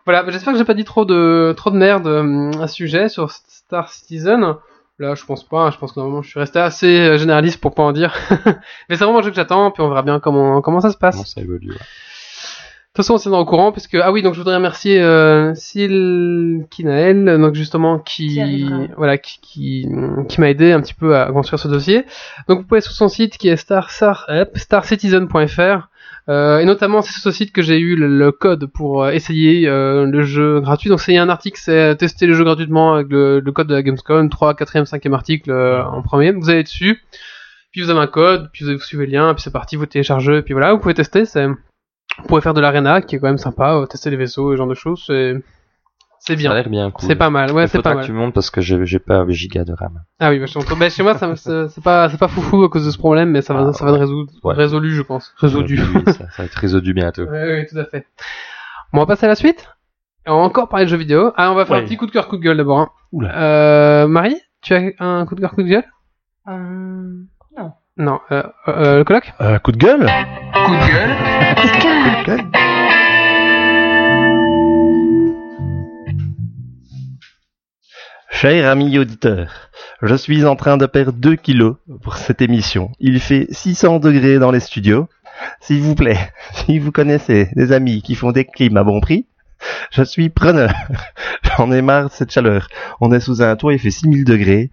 Voilà, j'espère que j'ai pas dit trop de trop de merde euh, à ce sujet sur Star Citizen. Là, je pense pas. hein. Je pense que normalement, je suis resté assez euh, généraliste pour pas en dire. <laughs> Mais c'est vraiment un jeu que j'attends, puis on verra bien comment comment ça se passe. Comment ça évolue ouais. De toute façon, on s'est au courant, puisque ah oui, donc je voudrais remercier euh, Sil Kinael, donc justement qui voilà qui qui, qui m'a aidé un petit peu à construire ce dossier. Donc vous pouvez aller sur son site qui est star, star, hop, starcitizen.fr. Euh, et notamment c'est sur ce site que j'ai eu le, code pour euh, essayer euh, le jeu gratuit. Donc c'est un article, c'est tester le jeu gratuitement avec le, code de la Gamescom, 3, 4e, 5e article en premier. Vous allez dessus, puis vous avez un code, puis vous suivez le lien, puis c'est parti, vous téléchargez, puis voilà, vous pouvez tester. Vous pouvez faire de l'arena qui est quand même sympa, tester les vaisseaux, ce genre de choses, c'est Ça a bien. l'air bien cool. C'est pas mal, ouais, c'est pas que mal. tu montes parce que j'ai pas un giga de RAM. Ah oui, bah, je. Bah, chez moi, c'est pas, c'est pas foufou à cause de ce problème, mais ça va, Ah, ça va être résolu, Ouais. résolu, je pense. Résolu. Oui, ça, ça va être résolu bientôt. Ouais, oui, tout à fait. Bon, on va passer à la suite. On va encore parler de jeux vidéo. Ah, on va faire Ouais. un petit coup de cœur, coup de gueule d'abord. Hein. Oula. Euh, Marie, tu as un coup de cœur, coup de gueule? Euh, non. Non. Euh, euh, le colloque Euh, coup de gueule? Coup de gueule. Coup de gueule Cher ami auditeur, je suis en train de perdre 2 kilos pour cette émission. Il fait 600 degrés dans les studios. S'il vous plaît, <laughs> si vous connaissez des amis qui font des clims à bon prix, <laughs> je suis preneur. <laughs> J'en ai marre de cette chaleur. On est sous un toit, il fait 6000 degrés.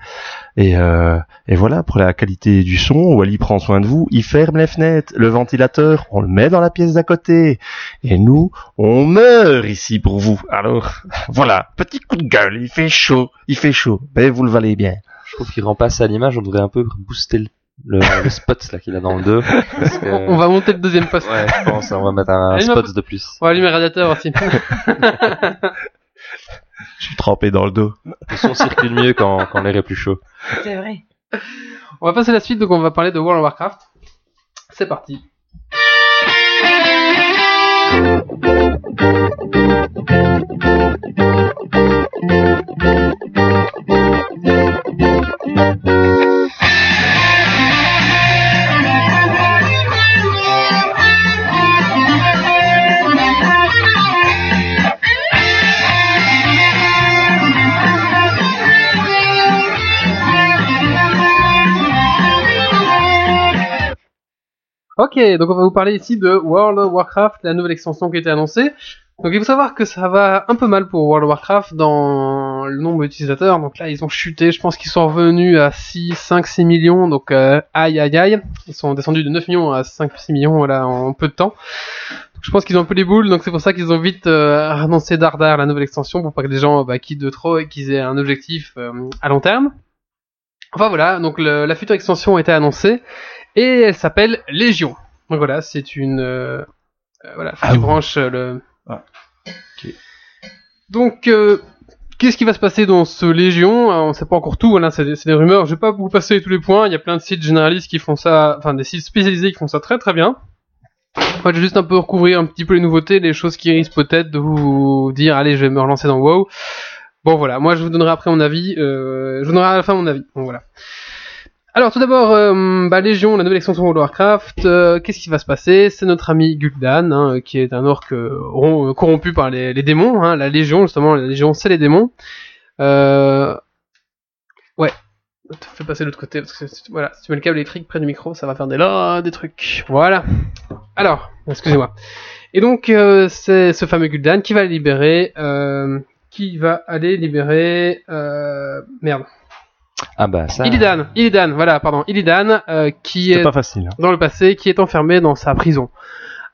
Et, euh, et voilà, pour la qualité du son, Wally prend soin de vous. Il ferme les fenêtres, le ventilateur, on le met dans la pièce d'à côté. Et nous, on meurt ici pour vous. Alors, <laughs> voilà, petit coup de gueule, il fait chaud, il fait chaud. Mais vous le valez bien. Je trouve qu'il rend pas à l'image, on devrait un peu booster le, le, le spot là qu'il a dans le dos. Parce que... On va monter le deuxième poste. Ouais, je pense, on va mettre un spot de plus. On va allumer le radiateur aussi. Je suis trempé dans le dos. Le son circule mieux quand, quand l'air est plus chaud. C'est vrai. on va passer à la suite, donc on va parler de World of Warcraft. C'est parti. Ok, donc on va vous parler ici de World of Warcraft, la nouvelle extension qui a été annoncée. Donc il faut savoir que ça va un peu mal pour World of Warcraft dans le nombre d'utilisateurs. Donc là ils ont chuté, je pense qu'ils sont revenus à 6, 5, 6 millions. Donc euh, aïe aïe aïe, ils sont descendus de 9 millions à 5, 6 millions voilà, en peu de temps. Donc, je pense qu'ils ont un peu les boules, donc c'est pour ça qu'ils ont vite euh, annoncé dardard la nouvelle extension pour pas que les gens bah, quittent de trop et qu'ils aient un objectif euh, à long terme. Enfin voilà, donc le- la future extension a été annoncée et elle s'appelle Légion. Donc voilà, c'est une euh, euh, voilà, Ah oui. branches euh, le. Ah, ok. Donc euh, qu'est-ce qui va se passer dans ce Légion? On sait pas encore tout. Voilà, c'est des, rumeurs. Je vais pas vous passer tous les points. Il y a plein de sites généralistes qui font ça, enfin des sites spécialisés qui font ça très très bien. Moi, je vais juste un peu recouvrir un petit peu les nouveautés, les choses qui risquent peut-être de vous dire, allez, je vais me relancer dans WoW. Bon voilà, moi je vous donnerai après mon avis. Euh, je vous donnerai à la fin mon avis. Bon voilà. Alors tout d'abord, euh, bah, Légion, la nouvelle extension World of Warcraft, euh, qu'est-ce qui va se passer? C'est notre ami Gul'dan, hein, qui est un orc euh, ron- corrompu par les, les démons, hein, la Légion justement, la Légion c'est les démons. Euh... Ouais, fais passer de l'autre côté, parce que voilà, si tu mets le câble électrique près du micro, ça va faire des, là, des trucs. Voilà. Alors, excusez-moi. Et donc, euh, c'est ce fameux Gul'dan qui va libérer, euh, qui va aller libérer... Euh... Merde. Ah bah ça. Illidan, Illidan, voilà, pardon, Illidan, euh, qui est pas facile. hein. dans le passé, qui est enfermé dans sa prison.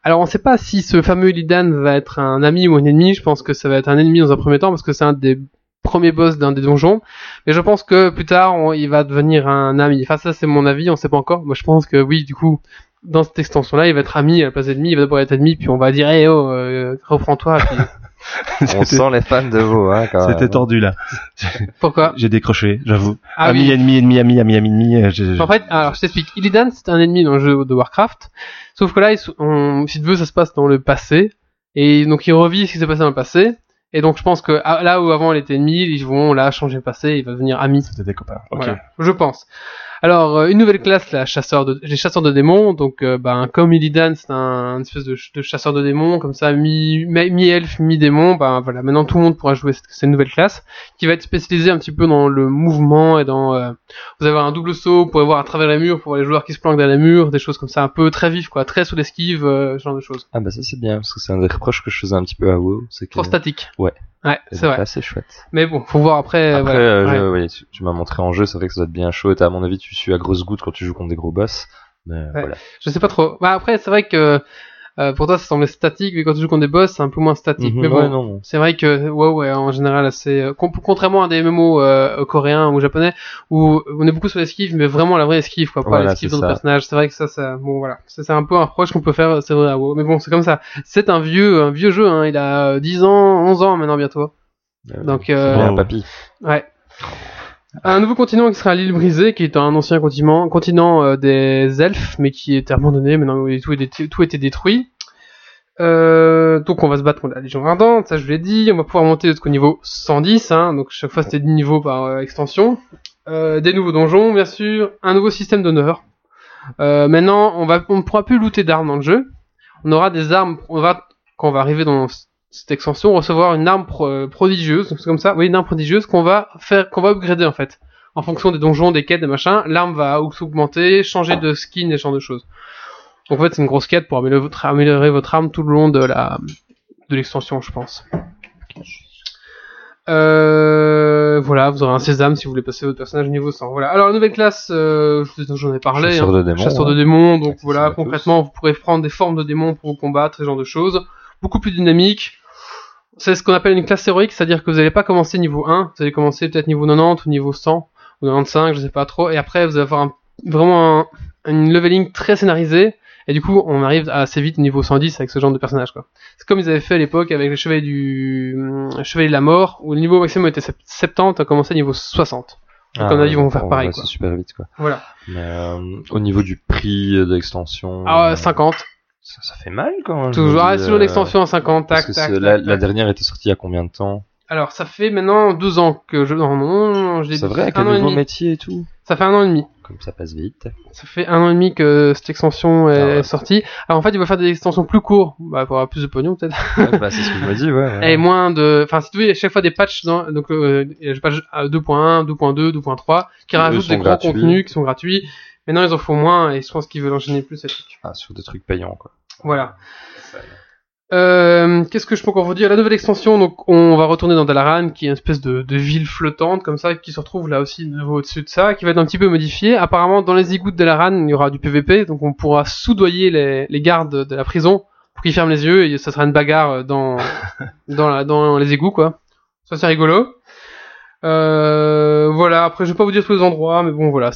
Alors on sait pas si ce fameux Illidan va être un ami ou un ennemi, je pense que ça va être un ennemi dans un premier temps, parce que c'est un des premiers boss d'un des donjons, mais je pense que plus tard, on- il va devenir un ami. Enfin ça c'est mon avis, on sait pas encore, moi je pense que oui, du coup, dans cette extension-là, il va être ami à la place d'ennemi, il va d'abord être ennemi, puis on va dire, eh oh, euh, reprends-toi, puis <laughs> <laughs> On sent les fans de vous, hein, quand C'était tendu là. pourquoi J'ai décroché, j'avoue. Ah ami, oui. ennemi, ennemi, ami, ami, ami, ennemi. euh, j'ai- En fait, alors je t'explique. Illidan, c'est un ennemi dans le jeu de Warcraft. Sauf que là, on- si tu veux, ça se passe dans le passé. Et donc, il revit ce qui s'est passé dans le passé. Et donc, je pense que ah, là où avant il était ennemi, ils vont là changer le passé, il va devenir ami. C'était des copains. Ok. Voilà, je pense. Alors, euh, une nouvelle classe, la chasseur de, les chasseurs de démons. Donc, euh, ben, comme Illidan, c'est un, une espèce de, ch- de chasseur de démons, comme ça, mi, mi- mi-elfe, mi-démon. Ben, voilà, maintenant tout le monde pourra jouer cette, cette nouvelle classe, qui va être spécialisée un petit peu dans le mouvement et dans, euh, vous avez un double saut, vous pourrez voir à travers les murs, pour voir les joueurs qui se planquent derrière les murs, des choses comme ça, un peu très vif, quoi, très sous l'esquive, euh, ce genre de choses. Ah bah ça c'est bien, parce que c'est un des reproches que je faisais un petit peu à WoW. C'est que Trop statique. Ouais. Ouais, c'est vrai. c'est chouette. Mais bon, faut voir après. Après, euh, Ouais. je- tu, tu m'as montré en jeu, c'est vrai que ça doit être bien chaud. Et à mon avis, tu suis à grosse goutte quand tu joues contre des gros boss. Mais voilà. Je sais pas trop. Bah après, c'est vrai que euh, pour toi ça semblait statique, mais quand tu joues contre des boss, c'est un peu moins statique. Mhm, mais bon, ouais, non. c'est vrai que WoW est en général assez euh, contrairement à des MMO euh, coréens ou japonais où on est beaucoup sur l'esquive, mais vraiment la vraie esquive, quoi, pas Voilà, l'esquive c'est d'autres ça. personnages. C'est vrai que ça, ça, bon voilà, c'est un peu un reproche qu'on peut faire, c'est vrai à WoW. Mais bon, c'est comme ça. C'est un vieux, un vieux jeu. Hein. Il a euh, 10 ans, 11 ans maintenant bientôt. Euh, Donc, euh, bien, Wow. papy. Ouais. Un nouveau continent qui sera l'île brisée, qui est un ancien continent, continent euh, des elfes, mais qui était abandonné, maintenant tout, était, tout détruit. Euh, donc on va se battre contre la Légion Ardente, ça je vous l'ai dit, on va pouvoir monter jusqu'au niveau 110, hein, donc chaque fois c'était 10 niveaux par euh, extension. Euh, des nouveaux donjons, bien sûr, un nouveau système d'honneur. Maintenant, on va, on ne pourra plus looter d'armes dans le jeu. On aura des armes, on va, quand on va arriver dans cette extension recevoir une arme pro- euh, prodigieuse, comme ça, oui, une arme prodigieuse qu'on va faire, qu'on va upgrader en fait. En fonction des donjons, des quêtes, des machins, l'arme va augmenter, changer de skin et ce genre de choses. Donc en fait, c'est une grosse quête pour améliorer votre, améliorer votre arme tout le long de la de l'extension, je pense. Euh, voilà, vous aurez un sésame si vous voulez passer votre personnage au niveau 100. Voilà. Alors la nouvelle classe, euh, j'en ai parlé. Chasseur hein. de démons, Chasseur ouais. de démons. Donc voilà, tous. concrètement, vous pourrez prendre des formes de démons pour vous combattre, ce genre de choses. Beaucoup plus dynamique. C'est ce qu'on appelle une classe héroïque, c'est-à-dire que vous n'allez pas commencer niveau 1, vous allez commencer peut-être niveau 90 ou niveau 100 ou 95, je sais pas trop, et après vous allez avoir un- vraiment un, une leveling très scénarisée, et du coup on arrive assez vite au niveau 110 avec ce genre de personnage quoi. C'est comme ils avaient fait à l'époque avec les chevaliers du hum, chevalier de la mort, où le niveau maximum était sept- 70, à commencer à niveau 60. Donc, à mon avis, ils vont faire pareil, quoi. C'est super vite, quoi. Voilà. Mais euh, au niveau du prix de l'extension, Ah, euh, 50. Ça, ça fait mal quand même. Toujours, ah, toujours euh, l'extension à 50, parce tac, tac, tac, la, tac. la dernière était sortie il y a combien de temps? Alors, ça fait maintenant deux ans que je... Non, non, non, je l'ai C'est vrai, avec un le an et nouveau demi. métier et tout. Ça fait un an et demi. Comme ça passe vite. Ça fait un an et demi que cette extension est Ah ouais. sortie. Alors en fait, il va faire des extensions plus courtes, bah, pour avoir plus de pognon peut-être. Ouais, bah, c'est ce que je me dis, ouais. ouais. Et moins de... Enfin, si tu veux, il y a chaque fois des patchs, dans... donc euh, à 2.1, 2.2, 2.3, qui rajoutent des gros gratuits. contenus qui sont gratuits. Maintenant, ils en font moins et je pense qu'ils veulent enchaîner plus ces trucs. Ah, sur des trucs payants, quoi. Voilà. Euh, Qu'est-ce que je peux encore vous dire? La nouvelle extension, donc on va retourner dans Dalaran, qui est une espèce de, de ville flottante comme ça, qui se retrouve là aussi de nouveau au-dessus de ça, qui va être un petit peu modifiée. Apparemment, dans les égouts de Dalaran, il y aura du PVP, donc on pourra soudoyer les, les gardes de la prison pour qu'ils ferment les yeux et ça sera une bagarre dans <laughs> dans, la, dans les égouts quoi. Ça c'est rigolo. Euh, voilà, après je vais pas vous dire tous les endroits, mais bon voilà,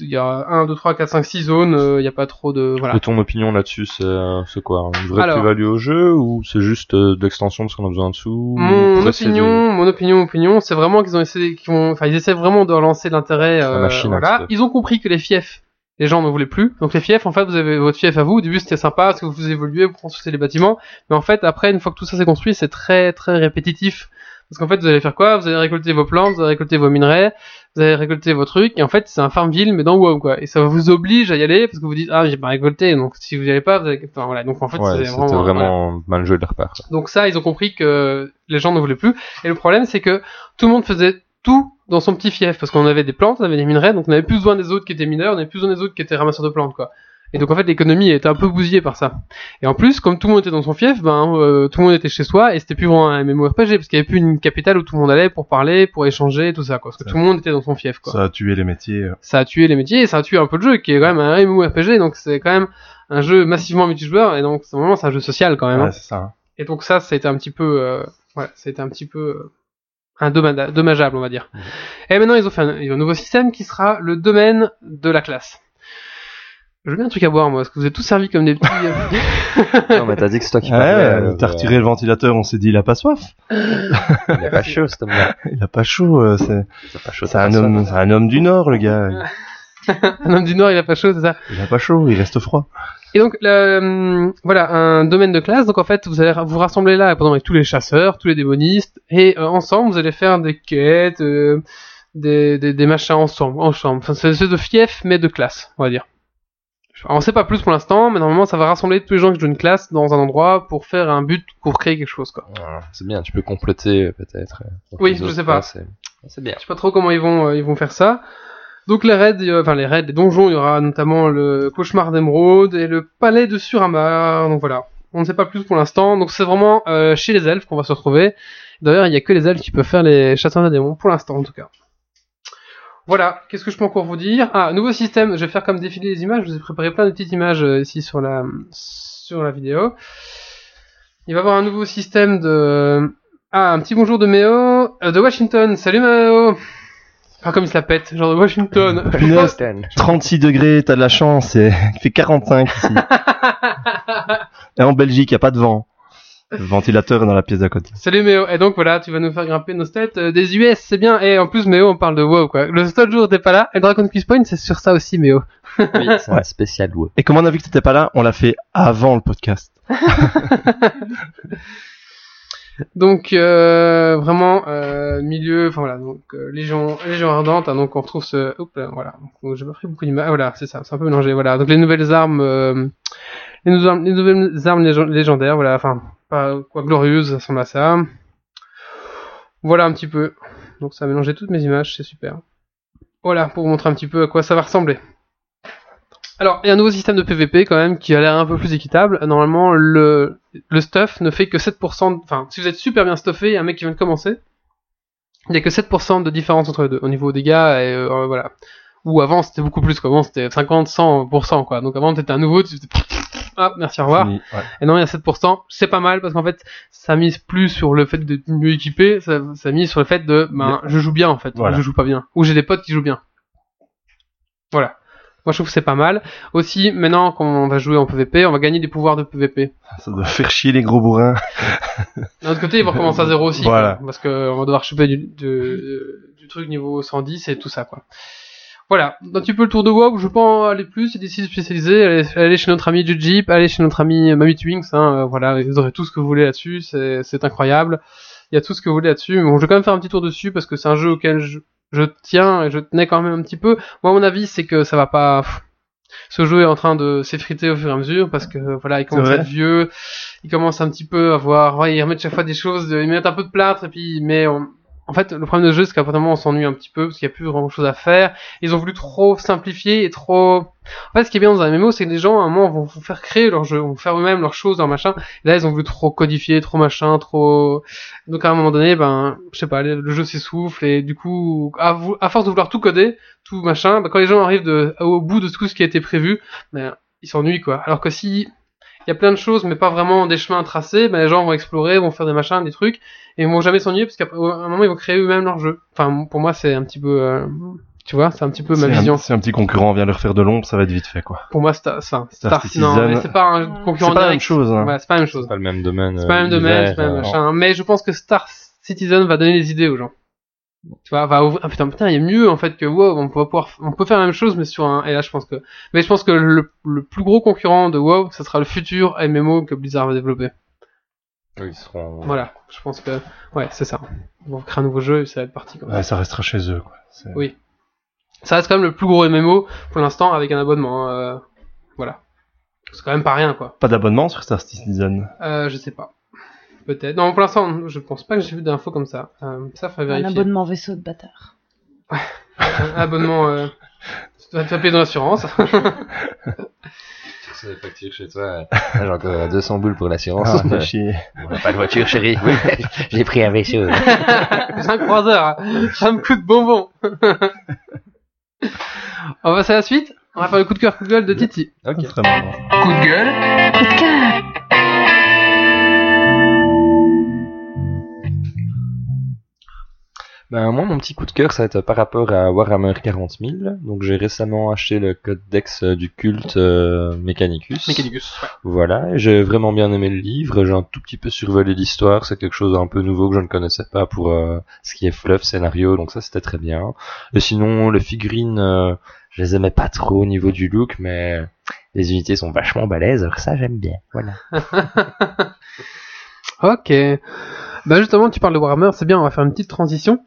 il y a 1, 2, 3, 4, 5, 6 zones, euh, il y a pas trop de... Voilà. Et ton opinion là-dessus, c'est euh, c'est quoi Une vraie plus-value au jeu ou c'est juste euh, de l'extension parce qu'on a besoin de sous Mon opinion, mon opinion, opinion, c'est vraiment qu'ils ont essayé, qu'ils vont, enfin, ils essaient vraiment de relancer l'intérêt. Euh, voilà. Ils ont compris que les fiefs, les gens n'en voulaient plus. Donc les fiefs, en fait, vous avez votre fief à vous. Au début, c'était sympa parce que vous évoluez, vous construisez les bâtiments. Mais en fait, après, une fois que tout ça s'est construit, c'est très, très répétitif. Parce qu'en fait, vous allez faire quoi? Vous allez récolter vos plantes, vous allez récolter vos minerais, vous allez récolter vos trucs. Et en fait, c'est un farmville, mais dans WoW, quoi. Et ça vous oblige à y aller parce que vous dites, ah, j'ai pas récolté. Donc si vous y allez pas, vous allez... Enfin, voilà. Donc en fait, Ouais, c'est c'était vraiment... vraiment, voilà. mal joué de leur part. Donc ça, ils ont compris que les gens ne voulaient plus. Et le problème, c'est que tout le monde faisait tout dans son petit fief, parce qu'on avait des plantes, on avait des minerais, donc on avait plus besoin des autres qui étaient mineurs, on avait plus besoin des autres qui étaient ramasseurs de plantes, quoi. Et donc en fait, l'économie était un peu bousillée par ça. Et en plus, comme tout le monde était dans son fief, ben euh, tout le monde était chez soi, et c'était plus vraiment un MMORPG, parce qu'il y avait plus une capitale où tout le monde allait pour parler, pour échanger, tout ça, quoi. Parce que Ça. tout le monde était dans son fief, quoi Ça a tué les métiers. euh. ça a tué les métiers et ça a tué un peu le jeu qui est quand même un MMORPG donc c'est quand même un jeu massivement multijoueur et donc c'est vraiment c'est un jeu social quand même hein. Ouais, c'est ça. hein. et donc ça ça a été un petit peu euh, a été un petit peu euh, un dommageable on va dire et maintenant ils ont fait un, ils ont un nouveau système qui sera le domaine de la classe je veux bien un truc à boire moi parce que vous êtes tous servis comme des petits euh, <laughs> non, mais t'as dit que c'est toi qui Ouais, parlais. euh, alors, t'as euh, retiré le ventilateur, on s'est dit il a pas soif. <laughs> Il est pas chaud, cet homme-là. <laughs> Il a pas chaud. euh, c'est C'est pas chaud. c'est un homme, c'est un homme du Nord, le gars. un homme du Nord il a pas chaud c'est ça? Il a pas chaud, il reste froid. Et donc le- voilà un domaine de classe. Donc en fait vous allez vous rassembler là pendant avec tous les chasseurs, tous les démonistes, et euh, ensemble vous allez faire des quêtes, euh, des, des, des machins ensemble, ensemble. Enfin c'est de fief mais de classe, on va dire. On sait pas plus pour l'instant, mais normalement ça va rassembler tous les gens qui jouent une classe dans un endroit pour faire un but, pour créer quelque chose quoi. C'est bien, tu peux compléter peut-être. euh, Oui, je sais pas. et- C'est bien. Je sais pas trop comment ils vont euh, ils vont faire ça. Donc les raids, euh, enfin les raids, les donjons, il y aura notamment le cauchemar d'émeraude et le palais de Suramar. Donc voilà, on ne sait pas plus pour l'instant. Donc c'est vraiment euh, chez les elfes qu'on va se retrouver. D'ailleurs, il y a que les elfes qui peuvent faire les chasseurs de démons pour l'instant en tout cas. Voilà, qu'est-ce que je peux encore vous dire? Ah, nouveau système. Je vais faire comme défiler les images. Je vous ai préparé plein de petites images euh, ici sur la sur la vidéo. Il va y avoir un nouveau système de ah un petit bonjour de Méo euh, de Washington. Salut Méo. Ah comme il se la pète, genre de Washington. Punaise, 36 degrés, t'as de la chance, et il fait 45 ici. <laughs> Et en Belgique, y a pas de vent. Le ventilateur est dans la pièce d'à côté. Salut Méo. Et donc voilà, tu vas nous faire grimper nos stats euh, des US, c'est bien. Et en plus Méo, on parle de WoW quoi. Le seul jour t'es pas là, et Dragon Quest Point, c'est sur ça aussi Méo. Oui, c'est un Ouais. spécial WoW. Et comme on a vu que t'étais pas là, on l'a fait avant le podcast. <laughs> Donc euh, vraiment euh, milieu, enfin voilà, donc euh, Légion, Légion ardente, hein, donc on retrouve ce, Oups, là, voilà, donc j'ai pas pris beaucoup d'images, ah, voilà, c'est ça, c'est un peu mélangé, voilà, donc les nouvelles armes, euh, les, nouvelles armes légendaires, voilà, enfin pas quoi glorieuse, ça ressemble à ça. Voilà un petit peu. Donc ça a mélangé toutes mes images, c'est super. Voilà, pour vous montrer un petit peu à quoi ça va ressembler. Alors, il y a un nouveau système de PVP quand même qui a l'air un peu plus équitable. Normalement, le, le stuff ne fait que 7%. Enfin, si vous êtes super bien stuffé, un mec qui vient de commencer. Il n'y a que 7% de différence entre les deux, au niveau dégâts et euh, voilà. Ou avant, c'était beaucoup plus, quoi. Avant, c'était 50, 100%, quoi. Donc avant, t'étais un nouveau, tu faisais... Ah, merci, au revoir. Fini, ouais. Et non, il y a 7%. C'est pas mal parce qu'en fait, ça mise plus sur le fait de mieux équiper, ça, ça mise sur le fait de, ben, je joue bien en fait, Voilà. je joue pas bien, ou j'ai des potes qui jouent bien. Voilà. Moi, je trouve que c'est pas mal. Aussi, maintenant, quand on va jouer en PVP, on va gagner des pouvoirs de PVP. Ça doit faire chier les gros bourrins. <laughs> D'un autre côté, ils vont recommencer à zéro aussi. Voilà. quoi, parce que on va devoir choper du, du truc niveau 110 et tout ça, quoi. Voilà. Un petit peu le tour de WoW. Je peux en aller plus. A des sites spécialisés. Allez, allez chez notre ami Jujip. Allez chez notre ami Mamie Twinks. Hein, euh, voilà. Vous aurez tout ce que vous voulez là-dessus. C'est, c'est incroyable. Il y a tout ce que vous voulez là-dessus. Mais bon, je vais quand même faire un petit tour dessus parce que c'est un jeu auquel je, je tiens et je tenais quand même un petit peu. Moi, mon avis, c'est que ça va pas, ce jeu est en train de s'effriter au fur et à mesure parce que voilà, il commence à être vieux, il commence un petit peu à voir, ouais, il remet chaque fois des choses, de- il met un peu de plâtre et puis mais on- en fait, le problème de jeu, c'est qu'apparemment, on s'ennuie un petit peu parce qu'il n'y a plus grand chose à faire. Ils ont voulu trop simplifier et trop. En fait, ce qui est bien dans un MMO, c'est que les gens, à un moment, vont vous faire créer leur jeu, vont faire eux-mêmes leurs choses, leur machin. Et là, ils ont voulu trop codifier, trop machin, trop. Donc, à un moment donné, ben, je sais pas, le jeu s'essouffle et du coup, à, à force de vouloir tout coder, tout machin, ben, quand les gens arrivent au bout de tout ce qui a été prévu, ben, ils s'ennuient, quoi. Alors que si il y a plein de choses, mais pas vraiment des chemins tracés, ben, les gens vont explorer, vont faire des machins, des trucs, et ils vont jamais s'ennuyer parce qu'à un moment, ils vont créer eux-mêmes leur jeu. Enfin, pour moi, c'est un petit peu, euh, tu vois, c'est un petit peu ma Si vision. un, si un petit concurrent vient leur faire de l'ombre, ça va être vite fait, quoi. Pour moi, Star, enfin, Star Star, non, Citizen. mais c'est pas un C'est concurrent C'est pas la même chose, hein. Ouais, c'est pas la même chose. C'est pas le même domaine. C'est pas le même euh, domaine, c'est pas le même machin. Mais je pense que Star Citizen va donner les idées aux gens. Tu vois, va ouvrir... ah putain, putain, il y a mieux en fait que WoW. On peut pouvoir, on peut faire la même chose, mais sur un. Et là, je pense que, mais je pense que le, le plus gros concurrent de WoW, ça sera le futur MMO que Blizzard va développer. Oui, ils seront. Voilà, je pense que, ouais, c'est ça. Ils vont créer un nouveau jeu et ça va être parti. Comme ça. Ouais, ça restera chez eux, quoi. Oui. Ça reste quand même le plus gros MMO pour l'instant avec un abonnement. euh, voilà. C'est quand même pas rien, quoi. Pas d'abonnement sur Star Citizen. Euh, je sais pas. Peut-être. Non, pour l'instant, je pense pas que j'ai vu d'infos comme ça. Euh, ça, faudrait Un vérifier. abonnement vaisseau de bâtard. Un abonnement, euh, tu dois te faire payer dans l'assurance. C'est des factures chez toi. J'ai encore 200 boules pour l'assurance. Ah, fais chier. On n'a pas de voiture, chérie. <laughs> J'ai pris un vaisseau. <laughs> J'ai un croiseur. hein. Ça me coûte bonbon. <laughs> On va passer à la suite. On va faire le coup de cœur, coup de gueule de Titi. Ok. Coup de gueule. Coup de cœur Ben, moi, mon petit coup de cœur, ça va être par rapport à Warhammer 40 000. Donc, j'ai récemment acheté le codex euh, du culte euh, Mechanicus. Mechanicus. Ouais. Voilà, j'ai vraiment bien aimé le livre. J'ai un tout petit peu survolé l'histoire. C'est quelque chose d'un peu nouveau que je ne connaissais pas pour euh, ce qui est fluff, scénario. Donc ça, c'était très bien. Et sinon, les figurines, euh, je les aimais pas trop au niveau du look, mais les unités sont vachement balèzes. Alors ça, j'aime bien. Voilà. <laughs> Ok. Bah justement, tu parles de Warhammer, c'est bien, on va faire une petite transition.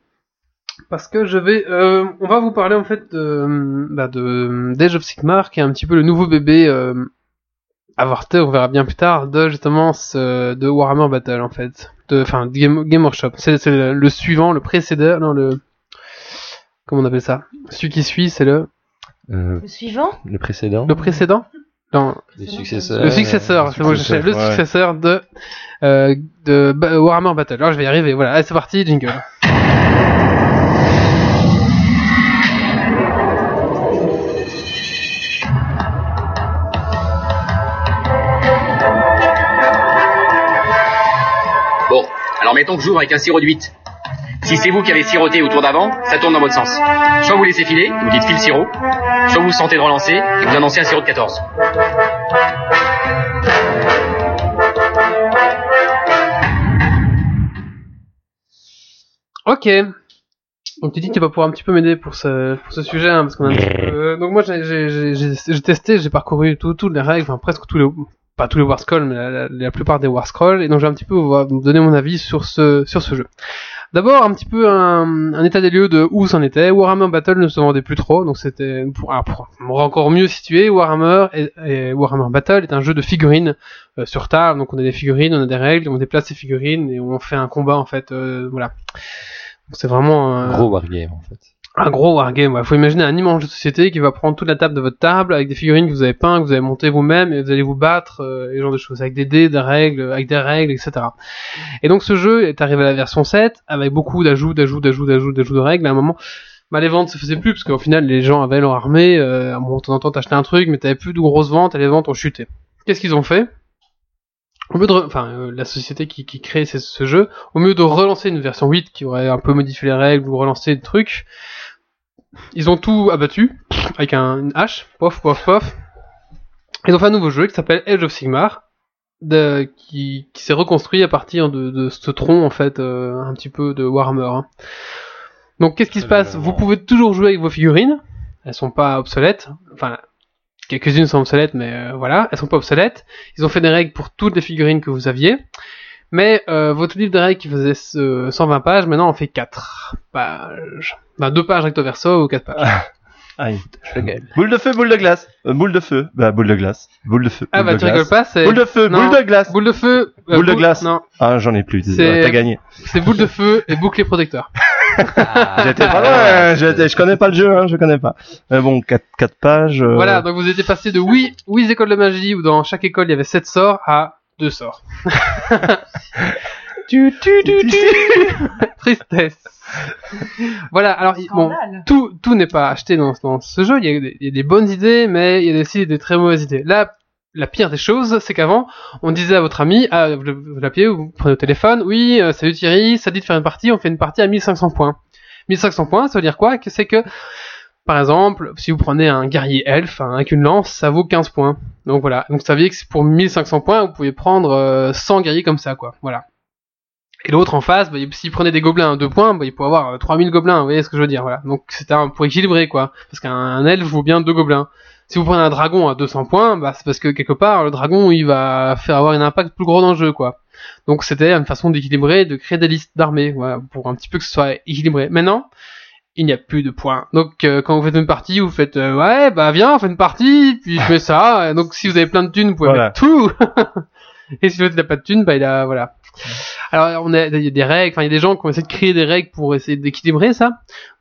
Parce que je vais, euh, on va vous parler en fait de, bah, de d'Age of Sigmar, qui est un petit peu le nouveau bébé euh, avorté, on verra bien plus tard, de justement ce, de Warhammer Battle en fait, de, enfin de Game, Game Workshop. C'est le, le suivant, le précédent, non le, comment on appelle ça? Celui qui suit, c'est le, Euh, Le suivant? le précédent. le précédent? Non, le successeur, c'est moi je sais, le ouais. successeur de, euh, de Warhammer Battle. Alors je vais y arriver, voilà, allez c'est parti, jingle. <laughs> alors mettons que j'ouvre avec un sirop de 8. Si c'est vous qui avez siroté au tour d'avant, ça tourne dans votre sens. Soit vous laissez filer, vous dites file sirop, soit vous sentez de relancer et vous annoncez un sirop de 14. Ok. Donc tu dis que tu vas pouvoir un petit peu m'aider pour ce, sujet, hein, parce qu'on a un petit peu... Donc moi j'ai testé, j'ai parcouru tout, toutes les règles, enfin presque tous les... pas tous les War Scrolls, mais la, plupart des War Scrolls, et donc je vais un petit peu vous, donner mon avis sur ce, sur ce jeu. D'abord, un petit peu un, état des lieux de où c'en était. Warhammer Battle ne se vendait plus trop, donc c'était pour, ah, pour encore mieux situé. Warhammer et, Warhammer Battle est un jeu de figurines euh, sur table, donc on a des figurines, on a des règles, on déplace ces figurines et on fait un combat en fait, euh, voilà. C'est vraiment un Gros wargame en fait. Un gros wargame. Il faut imaginer un immense de société qui va prendre toute la table de votre table avec des figurines que vous avez peint, que vous avez monté vous-même et vous allez vous battre, euh, et ce genre de choses, avec des dés, des règles, avec des règles, etc. Et donc ce jeu est arrivé à la version 7 avec beaucoup d'ajouts, d'ajouts, d'ajouts, d'ajouts, d'ajouts de règles. À un moment, bah, les ventes se faisaient plus parce qu'au final les gens avaient leur armée. Euh, moment, de temps en temps, un truc, mais t'avais plus de grosses ventes et les ventes ont chuté. Qu'est-ce qu'ils ont fait? Au lieu de, enfin, euh, la société qui, qui crée ce, jeu, au lieu de relancer une version 8 qui aurait un peu modifié les règles ou relancer des trucs, ils ont tout abattu avec un, une hache, pof, pof, pof. Ils ont fait un nouveau jeu qui s'appelle Age of Sigmar, de, qui, qui s'est reconstruit à partir de, de ce tronc en fait, euh, un petit peu de Warhammer. hein. Donc qu'est-ce qui se passe? Vous pouvez toujours jouer avec vos figurines, elles sont pas obsolètes, enfin quelques-unes sont obsolètes, mais euh, voilà, elles sont pas obsolètes. Ils ont fait des règles pour toutes les figurines que vous aviez. Mais euh, votre livre de règles qui faisait ce 120 pages, maintenant on fait 4 pages. Enfin, 2 pages recto verso ou 4 pages. Rigole. Boule de feu, boule de glace. Euh, boule de feu. Bah, boule de glace. Boule de feu. Ah bah de tu glace. rigoles pas, c'est... Boule de feu, Non. boule de glace. Boule de feu... euh, Boule de glace. Non, Ah, j'en ai plus. T'as gagné. c'est boule de feu et bouclier protecteur. <laughs> J'étais pas loin. j'étais- Je connais pas le jeu, hein, je connais pas. Mais bon, 4, quatre pages. euh, Voilà, donc vous étiez passé de oui, oui écoles de magie, où dans chaque école il y avait 7 sorts, à 2 sorts. <laughs> tu, tu, tu, tu. <laughs> Tristesse. Voilà, alors, bon, tout, tout n'est pas acheté dans, dans ce jeu. Il y, a des, il y a des bonnes idées, mais il y a aussi des très mauvaises idées. Là, la pire des choses, c'est qu'avant, on disait à votre ami, ah, vous, vous l'appelez, vous prenez au téléphone, oui, euh, salut Thierry, ça dit de faire une partie, on fait une partie à 1500 points. 1500 points, ça veut dire quoi? Que c'est que, par exemple, si vous prenez un guerrier elfe hein, avec une lance, ça vaut 15 points. Donc voilà, donc ça veut dire que pour 1500 points, vous pouvez prendre euh, 100 guerriers comme ça, quoi. Voilà. Et l'autre en face, bah, s'il prenait des gobelins à 2 points, bah, il peut avoir euh, 3000 gobelins, vous voyez ce que je veux dire, voilà. Donc c'était un- pour équilibrer, quoi. Parce qu'un un elfe vaut bien 2 gobelins. Si vous prenez un dragon à 200 points, bah, c'est parce que quelque part, le dragon, il va faire avoir un impact plus gros dans le jeu, quoi. Donc c'était une façon d'équilibrer, de créer des listes d'armées, voilà, pour un petit peu que ce soit équilibré. Maintenant, il n'y a plus de points. Donc euh, quand vous faites une partie, vous faites euh, ouais, bah viens, on fait une partie, puis je fais ça. Et donc si vous avez plein de thunes, vous pouvez Voilà. mettre tout. <laughs> Et si l'autre n'a pas de thunes, bah il a voilà. Alors on a il y a des règles, enfin il y a des gens qui ont essayé de créer des règles pour essayer d'équilibrer ça.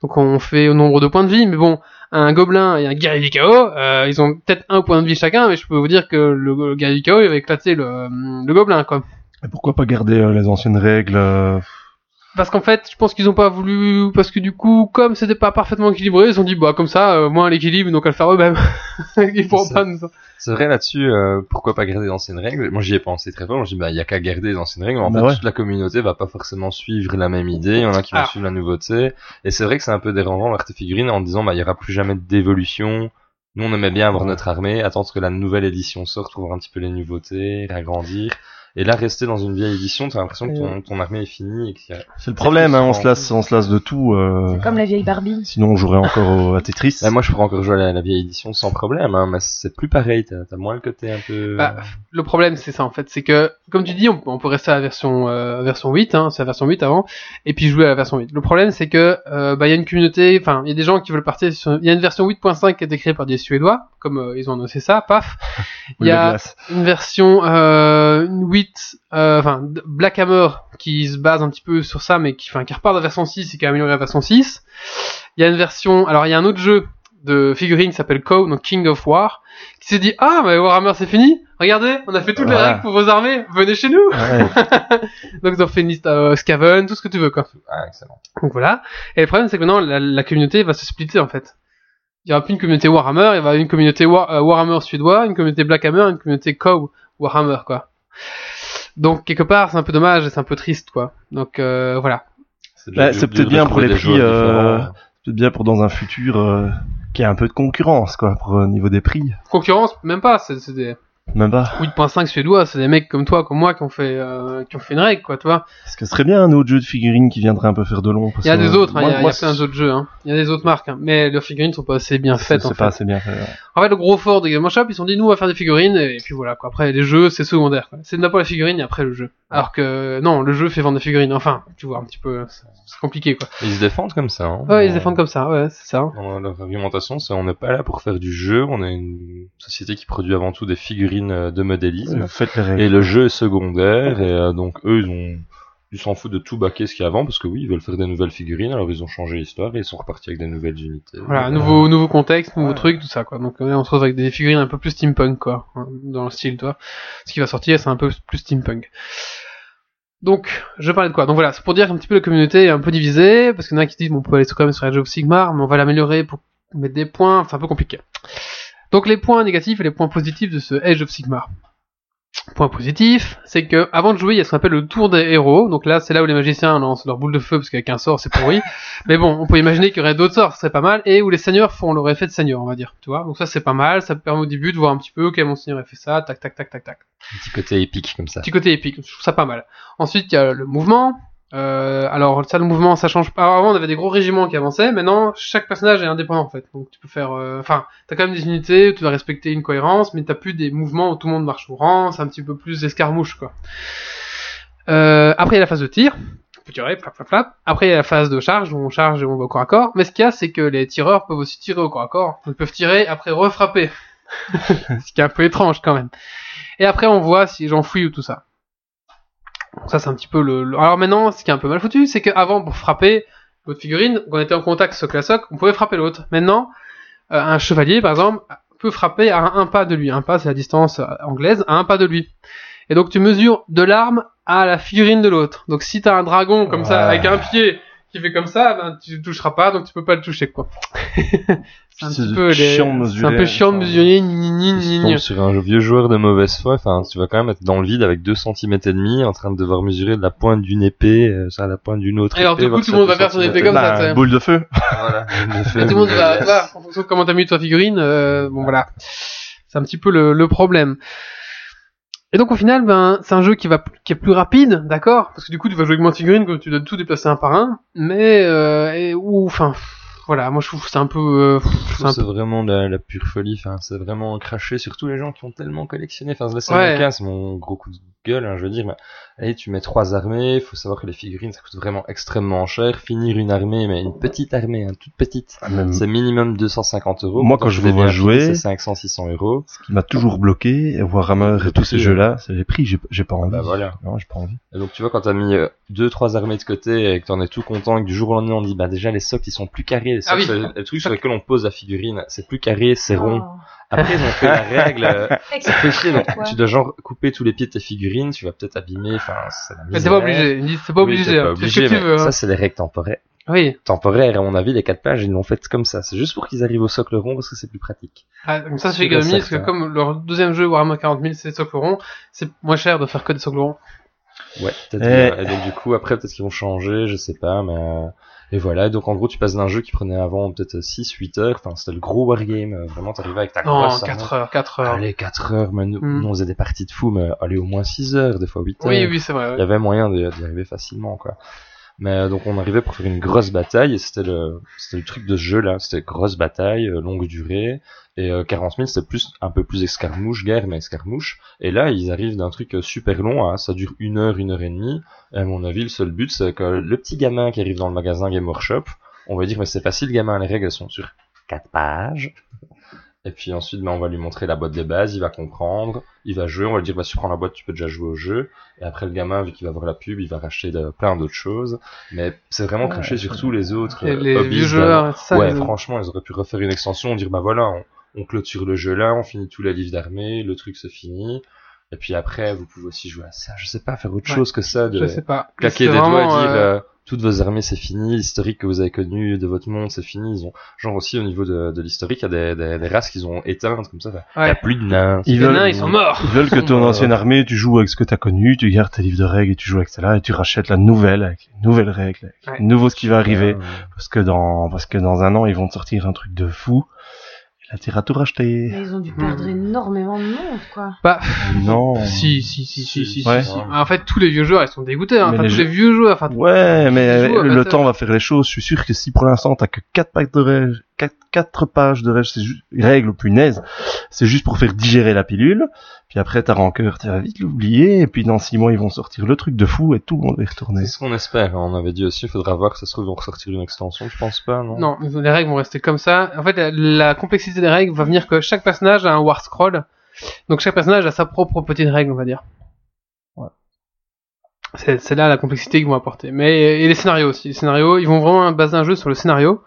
Donc on fait au nombre de points de vie, mais bon, un gobelin et un guerrier du chaos, euh, ils ont peut-être un point de vie chacun, mais je peux vous dire que le, guerrier du chaos il va éclater le, le gobelin quoi. Et pourquoi pas garder euh, les anciennes règles euh, Parce qu'en fait, je pense qu'ils ont pas voulu, parce que du coup, comme c'était pas parfaitement équilibré, ils ont dit, bah, comme ça, euh, moins l'équilibre, donc à le faire eux-mêmes. <laughs> ils pourront C'est- pas nous... C'est vrai là-dessus, euh, pourquoi pas garder d'anciennes règles? Moi j'y ai pensé très fort, je me bah y a qu'à garder les anciennes règles, mais en Bah fait ouais. toute la communauté va pas forcément suivre la même idée, il y en a qui vont Ah. suivre la nouveauté, et c'est vrai que c'est un peu dérangeant vers tes figurines en disant bah il y aura plus jamais d'évolution, nous on aimait bien avoir notre armée, attendre que la nouvelle édition sorte pour voir un petit peu les nouveautés, l'agrandir, et là, rester dans une vieille édition, t'as l'impression que ton, armée est finie. A... C'est le problème, hein, on, se lasse, on se lasse de tout. Euh. C'est comme la vieille Barbie. Sinon, on jouerait encore à Tetris. Moi, je pourrais encore jouer à la, vieille édition sans problème, hein, mais c'est plus pareil, t'as moins le côté un peu... Bah, le problème, c'est ça, en fait, c'est que, comme tu dis, on, on peut rester à la version, euh, version 8, hein, c'est la version 8 avant, et puis jouer à la version 8. Le problème, c'est que, euh, bah, il y a une communauté, enfin, il y a des gens qui veulent partir. Il y a une version 8.5 qui a été créée par des Suédois, comme ils ont annoncé ça, paf. <laughs> Il y a une version 8 euh, enfin Black Hammer qui se base un petit peu sur ça, mais qui, qui repart de la version 6 et qui a amélioré la version 6. Il y a une version, alors il y a un autre jeu de figurines qui s'appelle KO, donc King of War, qui s'est dit ah mais Warhammer c'est fini, regardez on a fait toutes les règles pour vos armées, venez chez nous. <laughs> Donc ils ont fait une liste euh, Scaven, tout ce que tu veux quoi. Ah, excellent. Donc voilà. Et le problème c'est que maintenant la, communauté va se splitter en fait il n'y aura plus une communauté Warhammer, il y aura une communauté War, euh, Warhammer suédois, une communauté Black Hammer, une communauté Cow Warhammer, quoi. Donc, quelque part, c'est un peu dommage et c'est un peu triste, quoi. Donc, euh, voilà. C'est Bah, peut-être bien pour les prix, euh. Peut-être bien pour dans un futur euh, qu'il y ait un peu de concurrence, quoi, pour au niveau des prix. Concurrence, même pas, c'est c'est des... Même pas. 8.5 suédois, c'est des mecs comme toi, comme moi, qui ont fait, euh, qui ont fait une règle, quoi, tu vois. Parce que ce serait bien un autre jeu de figurines qui viendrait un peu faire de long. parce Il y a que des autres, hein, il y a, moi- y a plein d'autres jeux, hein. Il y a des autres marques, hein. mais leurs figurines sont pas assez bien c'est- faites, en C'est fait. pas assez bien fait. ouais. En fait, le gros fort de Game Shop, ils se sont dit, nous, on va faire des figurines, et puis voilà, quoi. Après, les jeux, c'est secondaire, quoi. C'est d'abord la figurine et après le jeu. Alors que, non, le jeu fait vendre des figurines. Enfin, tu vois, un petit peu, c'est c'est compliqué, quoi. Ils se défendent comme ça. Hein. Ouais, ils se défendent comme ça, ouais, c'est ça. Dans leur argumentation, c'est on n'est pas là pour faire du jeu, on est une société qui produit avant tout des figurines euh, de modélisme. Faites les règles. Et le jeu est secondaire, et euh, donc eux, ils ont, ils s'en foutent de tout baquer ce qu'il y a avant, parce que oui, ils veulent faire des nouvelles figurines, alors ils ont changé l'histoire et ils sont repartis avec des nouvelles unités. Voilà, Euh, nouveau, nouveau contexte, nouveau Ouais. truc, tout ça, quoi. Donc, on se retrouve avec des figurines un peu plus steampunk, quoi. hein, Dans le style, toi. Ce qui va sortir, c'est un peu plus steampunk. Donc, je parlais de quoi? Donc voilà, c'est pour dire qu'un petit peu la communauté est un peu divisée, parce qu'il y en a qui disent, bon, on peut aller quand même sur Age of Sigmar, mais on va l'améliorer pour mettre des points, c'est un peu compliqué. Donc les points négatifs et les points positifs de ce Age of Sigmar. Point positif, c'est que avant de jouer, il y a ce qu'on appelle le tour des héros. Donc là, c'est là où les magiciens lancent leur boule de feu parce qu'avec un sort, c'est pourri. <laughs> Mais bon, on peut imaginer qu'il y aurait d'autres sorts, ce serait pas mal. Et où les seigneurs font leur effet de seigneur, on va dire. Tu vois Donc ça, c'est pas mal. Ça permet au début de voir un petit peu, ok, mon seigneur a fait ça, tac, tac, tac, tac, tac. Un petit côté épique comme ça. Petit côté épique, je trouve ça pas mal. Ensuite, il y a le mouvement. Euh, alors ça, le mouvement, ça change pas. Avant, on avait des gros régiments qui avançaient. Maintenant, chaque personnage est indépendant en fait. Donc tu peux faire. euh, Enfin, t'as quand même des unités tu dois respecter une cohérence, mais t'as plus des mouvements où tout le monde marche au rang. C'est un petit peu plus escarmouche quoi. Euh, après, il y a la phase de tir. Peut tirer, flap, flap, flap. Après, il y a la phase de charge où on charge et on va au corps à corps. Mais ce qu'il y a, c'est que les tireurs peuvent aussi tirer au corps à corps. Ils peuvent tirer après refrapper. <laughs> ce qui est un peu étrange quand même. Et après, on voit si fuient ou tout ça. Donc ça, c'est un petit peu le, le- Alors maintenant, ce qui est un peu mal foutu, c'est qu'avant, pour frapper l'autre figurine, quand on était en contact soc la soc, on pouvait frapper l'autre. Maintenant, euh, un chevalier, par exemple, peut frapper à un, un pas de lui. Un pas, c'est la distance euh, anglaise, à un pas de lui. Et donc, tu mesures de l'arme à la figurine de l'autre. Donc, si t'as un dragon comme ça, avec un pied qui fait comme ça, ben, tu le toucheras pas, donc tu peux pas le toucher, quoi. <laughs> c'est un petit peu les- chiant de C'est un peu mesurer, chiant de mesurer, ni, ni, Si ni, tu ni. tombes sur un vieux joueur de mauvaise foi, enfin, tu vas quand même être dans le vide avec 2 cm et demi, en train de devoir mesurer de la pointe d'une épée, euh, ça à la pointe d'une autre Et alors, du coup, voir tout si le monde ça va faire son épée comme ça, Bah, sais. boule de feu. Voilà. <laughs> tout le monde va, va, en fonction de comment t'as mis ta figurine, euh, bon voilà. C'est un petit peu le, le problème. Et donc au final, ben, c'est un jeu qui va, qui est plus rapide, d'accord, parce que du coup tu vas jouer avec moins de figurines, que tu dois tout déplacer un par un, mais euh, et, ou, enfin, voilà, moi je trouve que c'est un peu, euh, c'est peu, vraiment la, la pure folie, enfin, c'est vraiment craché sur tous les gens qui ont tellement collectionné. Enfin, là, c'est Ouais. mon mon gros coup de gueule, hein, je veux dire. Mais, allez, tu mets trois armées, faut savoir que les figurines, ça coûte vraiment extrêmement cher. Finir une armée, mais une petite armée, hein, toute petite, Ah, même- c'est minimum 250 euros. Moi, quand je vais vous vois jouer- c'est 500, 600 euros. Ce qui m'a toujours bloqué, Warhammer et tous ces jeux-là, c'est les prix. J'ai j'ai pas envie. Bah voilà. Non, j'ai pas envie. Et donc tu vois quand t'as mis euh, deux trois armées de côté et que t'en es tout content et que du jour au lendemain on dit bah déjà les socles ils sont plus carrés, les Ah socles, oui. le truc sur lequel on pose la figurine, c'est plus carré, c'est rond. Après ils ont fait la règle, euh, <laughs> ça fait chier donc tu dois genre couper tous les pieds de tes figurines, tu vas peut-être abîmer, enfin c'est la mais c'est pas obligé, c'est pas obligé, hein. pas c'est ce que tu veux, hein. Ça c'est les règles temporaires. Oui. Temporaires, à mon avis les quatre pages ils l'ont fait comme ça, c'est juste pour qu'ils arrivent au socle rond parce que c'est plus pratique. Ah, comme ça, c'est C'est économie, parce que comme leur deuxième jeu, Warhammer 40 000, c'est des socles ronds, c'est moins cher de faire que des socles ronds. Ouais, peut-être. Eh. bien. Et donc du coup après peut-être qu'ils vont changer, je sais pas, mais euh, et voilà. Et donc en gros tu passes d'un jeu qui prenait avant peut-être 6-8 heures, enfin c'était le gros wargame, euh, vraiment t'arrivais avec ta Non, grosse 4 armée. heures, 4 heures. Allez 4 heures, mais nous, Hmm. nous, on faisait des parties de fou, mais allez au moins 6 heures, des fois 8 heures. Oui, oui, c'est vrai. Il y avait moyen d'y arriver facilement quoi. Mais euh, donc on arrivait pour faire une grosse bataille et c'était le c'était le truc de ce jeu là, c'était grosse bataille, euh, longue durée et euh, 40 000 c'était plus un peu plus escarmouche, guerre mais escarmouche. Et là ils arrivent d'un truc euh, super long, hein, ça dure une heure, une heure et demie. Et à mon avis le seul but c'est que le petit gamin qui arrive dans le magasin Game Workshop, on va dire mais c'est facile gamin, les règles sont sur quatre pages et puis ensuite ben, on va lui montrer la boîte de base, il va comprendre, il va jouer, on va lui dire bah si tu prends la boîte tu peux déjà jouer au jeu et après, le gamin, vu qu'il va voir la pub, il va racheter de, plein d'autres choses. Mais c'est vraiment Ouais, craché sur tous les autres. Et euh, les hobbies vieux joueurs, ça. Ouais, franchement, ils auraient pu refaire une extension, dire bah voilà, on, on clôture le jeu là, on finit tous les livres d'armée, le truc se finit. Et puis après, vous pouvez aussi jouer à ça. Je sais pas, faire autre Ouais. chose que ça, de Je sais pas. claquer des doigts et dire euh, euh, toutes vos armées c'est fini, l'historique que vous avez connu de votre monde c'est fini. Ils ont genre aussi au niveau de, de l'historique, il y a des, des, des races qu'ils ont éteintes comme ça. Il y a plus de nains. Ils Les veulent, nains, ils sont morts. ils veulent que ton <laughs> ancienne armée, tu joues avec ce que t'as connu, tu gardes tes livres de règles et tu joues avec celle-là et tu rachètes la nouvelle avec les nouvelles règles, avec Ouais. le nouveau ce qui va arriver. Parce que dans, parce que dans un an, ils vont te sortir un truc de fou. La terre à tout racheter. Mais ils ont dû perdre énormément de monde, quoi. Bah, Non. si, si, si, si, si, si, Ouais. si. En fait, tous les vieux joueurs, ils sont dégoûtés, hein. Enfin, les tous jeux- les vieux joueurs, enfin, Ouais, mais le temps va faire les choses. Je suis sûr que si pour l'instant t'as que 4 pages de règles, 4, pages de règles, c'est juste, règles, punaise, c'est juste pour faire digérer la pilule. Puis après ta rancœur, tu vas vite l'oublier. Et puis dans 6 mois, ils vont sortir le truc de fou et tout le monde va y retourner. C'est ce qu'on espère. On avait dit aussi, il faudra voir que ça se trouve, ils vont ressortir une extension, je pense pas, non? Non, les règles vont rester comme ça. En fait, la, la complexité des règles va venir que chaque personnage a un war scroll. Donc chaque personnage a sa propre petite règle, on va dire. Ouais. C'est c'est là la complexité qu'ils vont apporter. Mais et les scénarios aussi. Les scénarios, ils vont vraiment baser un jeu sur le scénario.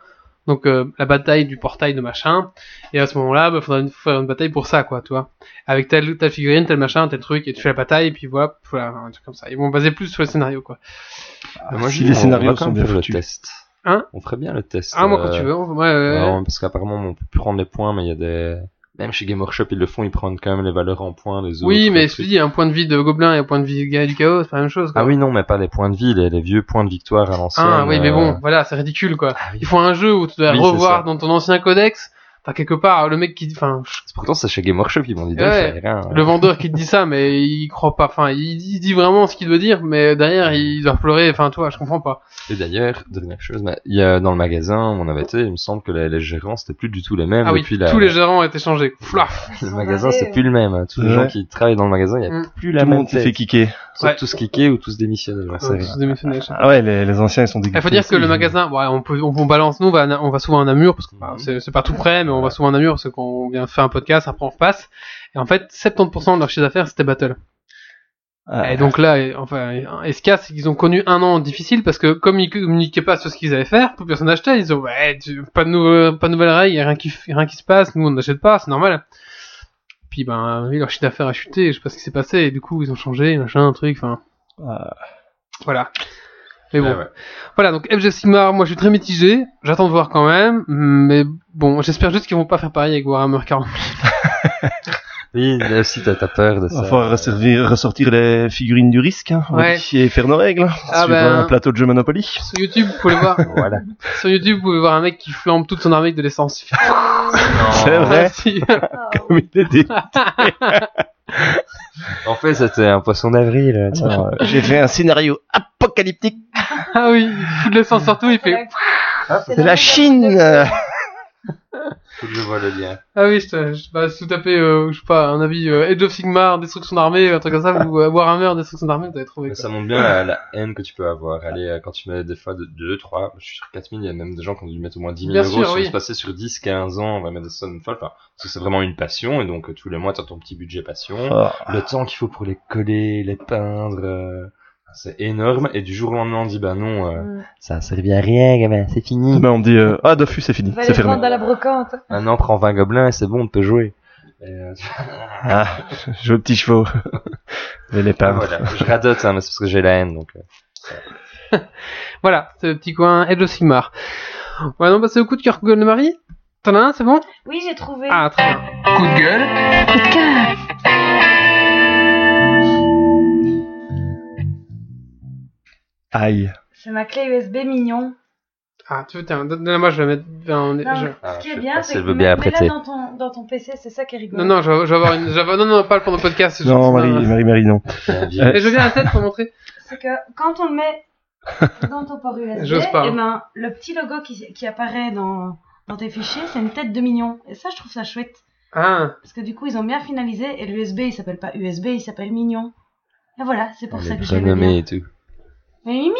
Donc euh, la bataille du portail de machin. Et à ce moment-là, il faudra une- faire une bataille pour ça, quoi, tu vois. Avec telle, telle figurine, tel machin, tel truc, et tu fais la bataille, et puis voilà, voilà, un truc comme ça. Ils vont baser plus sur le scénario, quoi. Mais moi, si je dis, les on scénarios sont bien le foutus. test. Hein? On ferait bien le test. Ah, moi, quand euh, tu veux. Ouais, ouais, ouais. alors, parce qu'apparemment, on peut plus prendre les points, mais il y a des... Même chez Game Workshop, ils le font, ils prennent quand même les valeurs en points des autres. Oui, mais les je dis, un point de vie de gobelin et un point de vie de du chaos, c'est pas la même chose. Quoi. Ah oui, non, mais pas les points de vie, les, les vieux points de victoire à l'ancienne. Ah oui, mais euh, bon, voilà, c'est ridicule quoi. Ah oui. Il faut un jeu où tu dois Oui, revoir dans ton ancien codex. Enfin, quelque part, le mec qui, enfin, Pourtant, c'est chez Game Workshop, ils m'ont dit Ouais, le hein. le vendeur qui te dit ça, mais il croit pas. Enfin, il, il dit vraiment ce qu'il veut dire, mais derrière, il doit pleurer. Enfin, toi, je comprends pas. Et d'ailleurs, dernière chose, mais il y a dans le magasin où on avait été, il me semble que les, les gérants c'était plus du tout les mêmes Ah oui, la. tous les gérants ont été changés. Flaf. Le magasin c'est plus le même. hein. Tous les Ouais. gens qui travaillent dans le magasin, il y a Mm. plus Tout la le même monde s'est fait kicker. Soit Ouais. tous kickés ou tous démissionnés. Ouais, tous démissionnés. Ah ouais, les, les anciens ils sont dégoûtés. Il faut dire que le magasin, ouais, on peut, on, on balance, nous, on va, on va souvent à Namur, parce que bah, c'est c'est pas tout près, mais on va souvent à Namur parce qu'on vient faire un podcast, après on repasse. Et en fait, 70% de leur chiffre d'affaires, c'était Battle. Ah, Et donc là, enfin, a, c'est qu'ils ont connu un an difficile parce que comme ils communiquaient pas sur ce qu'ils allaient faire, plus personne n'achetait. Ils ont, ouais, pas de nouvelles, pas de nouvelles règles, y a rien qui, rien qui se passe. Nous, on n'achète pas, c'est normal. Puis ben, oui, leur chiffre d'affaires a chuté. Je sais pas ce qui s'est passé. Et du coup, ils ont changé, machin, un truc. Enfin, ah, voilà. Mais bon, Ah ouais. voilà. Donc FG Sigmar, moi, je suis très mitigé. J'attends de voir quand même. Mais bon, j'espère juste qu'ils vont pas faire pareil avec Warhammer 40 <laughs> Oui, là aussi t'as peur de il va ça. falloir ressortir les figurines du risque, hein, Ouais. dit, et faire nos règles, hein, Ah sur ben. un plateau de jeu Monopoly. Sur YouTube, vous pouvez voir. <laughs> Voilà. Sur YouTube, vous pouvez voir un mec qui flambe toute son armée avec de l'essence. <laughs> C'est vrai, comme il était. En fait, c'était un poisson d'avril. J'ai fait un scénario apocalyptique. <laughs> Ah oui, il fout de l'essence surtout, il fait. C'est la Chine. Faut que je vois le lien. Ah oui, je, je, bah, si vous tapez, euh, je sais pas, un avis euh, Age of Sigmar, destruction d'armée, un truc comme ça, ou euh, Warhammer, destruction d'armée, vous allez trouver. Quoi. ça montre bien la, la haine que tu peux avoir. Allez, euh, quand tu mets des fois de 2, 3, je suis sur 4000, il y a même des gens qui ont dû mettre au moins 10 000 Bien euros sûr, sur oui. se passer sur 10, 15 ans, on va mettre des sommes folles. Enfin, parce que c'est vraiment une passion, et donc euh, tous les mois, tu as ton petit budget passion. Oh, Le temps qu'il faut pour les coller, les peindre, euh, c'est énorme. Et du jour au lendemain, on dit, bah non, euh, Mm. ça a servi à rien, gamin, c'est fini. ben, on me dit, euh, ah, Dofus, c'est fini, Va c'est fermé. à la brocante. Maintenant, prends 20 gobelins et c'est bon, on peut jouer. Euh, <laughs> Ah, joue aux petits chevaux. <laughs> Je les ah, peindre. voilà. Je radote, hein, mais c'est parce que j'ai la haine, donc. euh. <laughs> Voilà, c'est le petit coin Age of Sigmar. Ouais, non, bah c'est au coup de cœur Google de Marie. T'en as un, c'est bon? Oui, j'ai trouvé. Ah, très bien. Coup de gueule. Coup de cœur. Aïe. C'est ma clé USB mignon. Ah, tu veux, tiens, donne-la moi, je vais la mettre. Non, je- Ah, ce qui est bien, c'est que bien mets-la apprêter. dans ton, dans ton PC, c'est ça qui est rigolo. Non, non, je vais, je vais avoir une. je vais- non, non, pas pendant le podcast. je- Non, Marie, Marie, Marie, non. Dit. Euh, Et je viens à la tête pour montrer. C'est que quand on le met dans ton port USB, pas, eh ben, le petit logo qui, qui apparaît dans, dans tes fichiers, c'est une tête de mignon. Et ça, je trouve ça chouette. Ah, Parce que du coup, ils ont bien finalisé et l'USB, il s'appelle pas USB, il s'appelle Mignon. Et voilà, c'est pour On ça que renommé bien. et tout. Mais Mimi,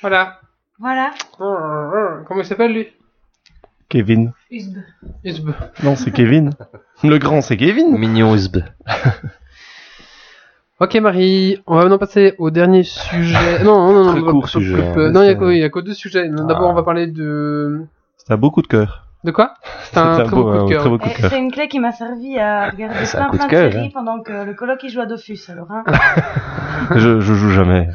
voilà. voilà, Comment il s'appelle lui? Kevin. USB. Isb. Non, c'est Kevin. <laughs> Le grand, c'est Kevin. Mignon USB. <laughs> Ok Marie, on va maintenant passer au dernier sujet. <laughs> Non, non, non, Très non, court non, sujet, non, hein, non, il y a que, il y a que deux sujets. D'abord, Ah. on va parler de. C'est un beau coup de cœur. De quoi? C'est un très beau coup de un cœur. très beau coup de Et cœur. C'est une clé qui m'a servi à regarder C'est un plein coup de plein de cœur, séries hein. pendant que le coloc il joue à Dofus. Alors, hein. Je, je joue jamais.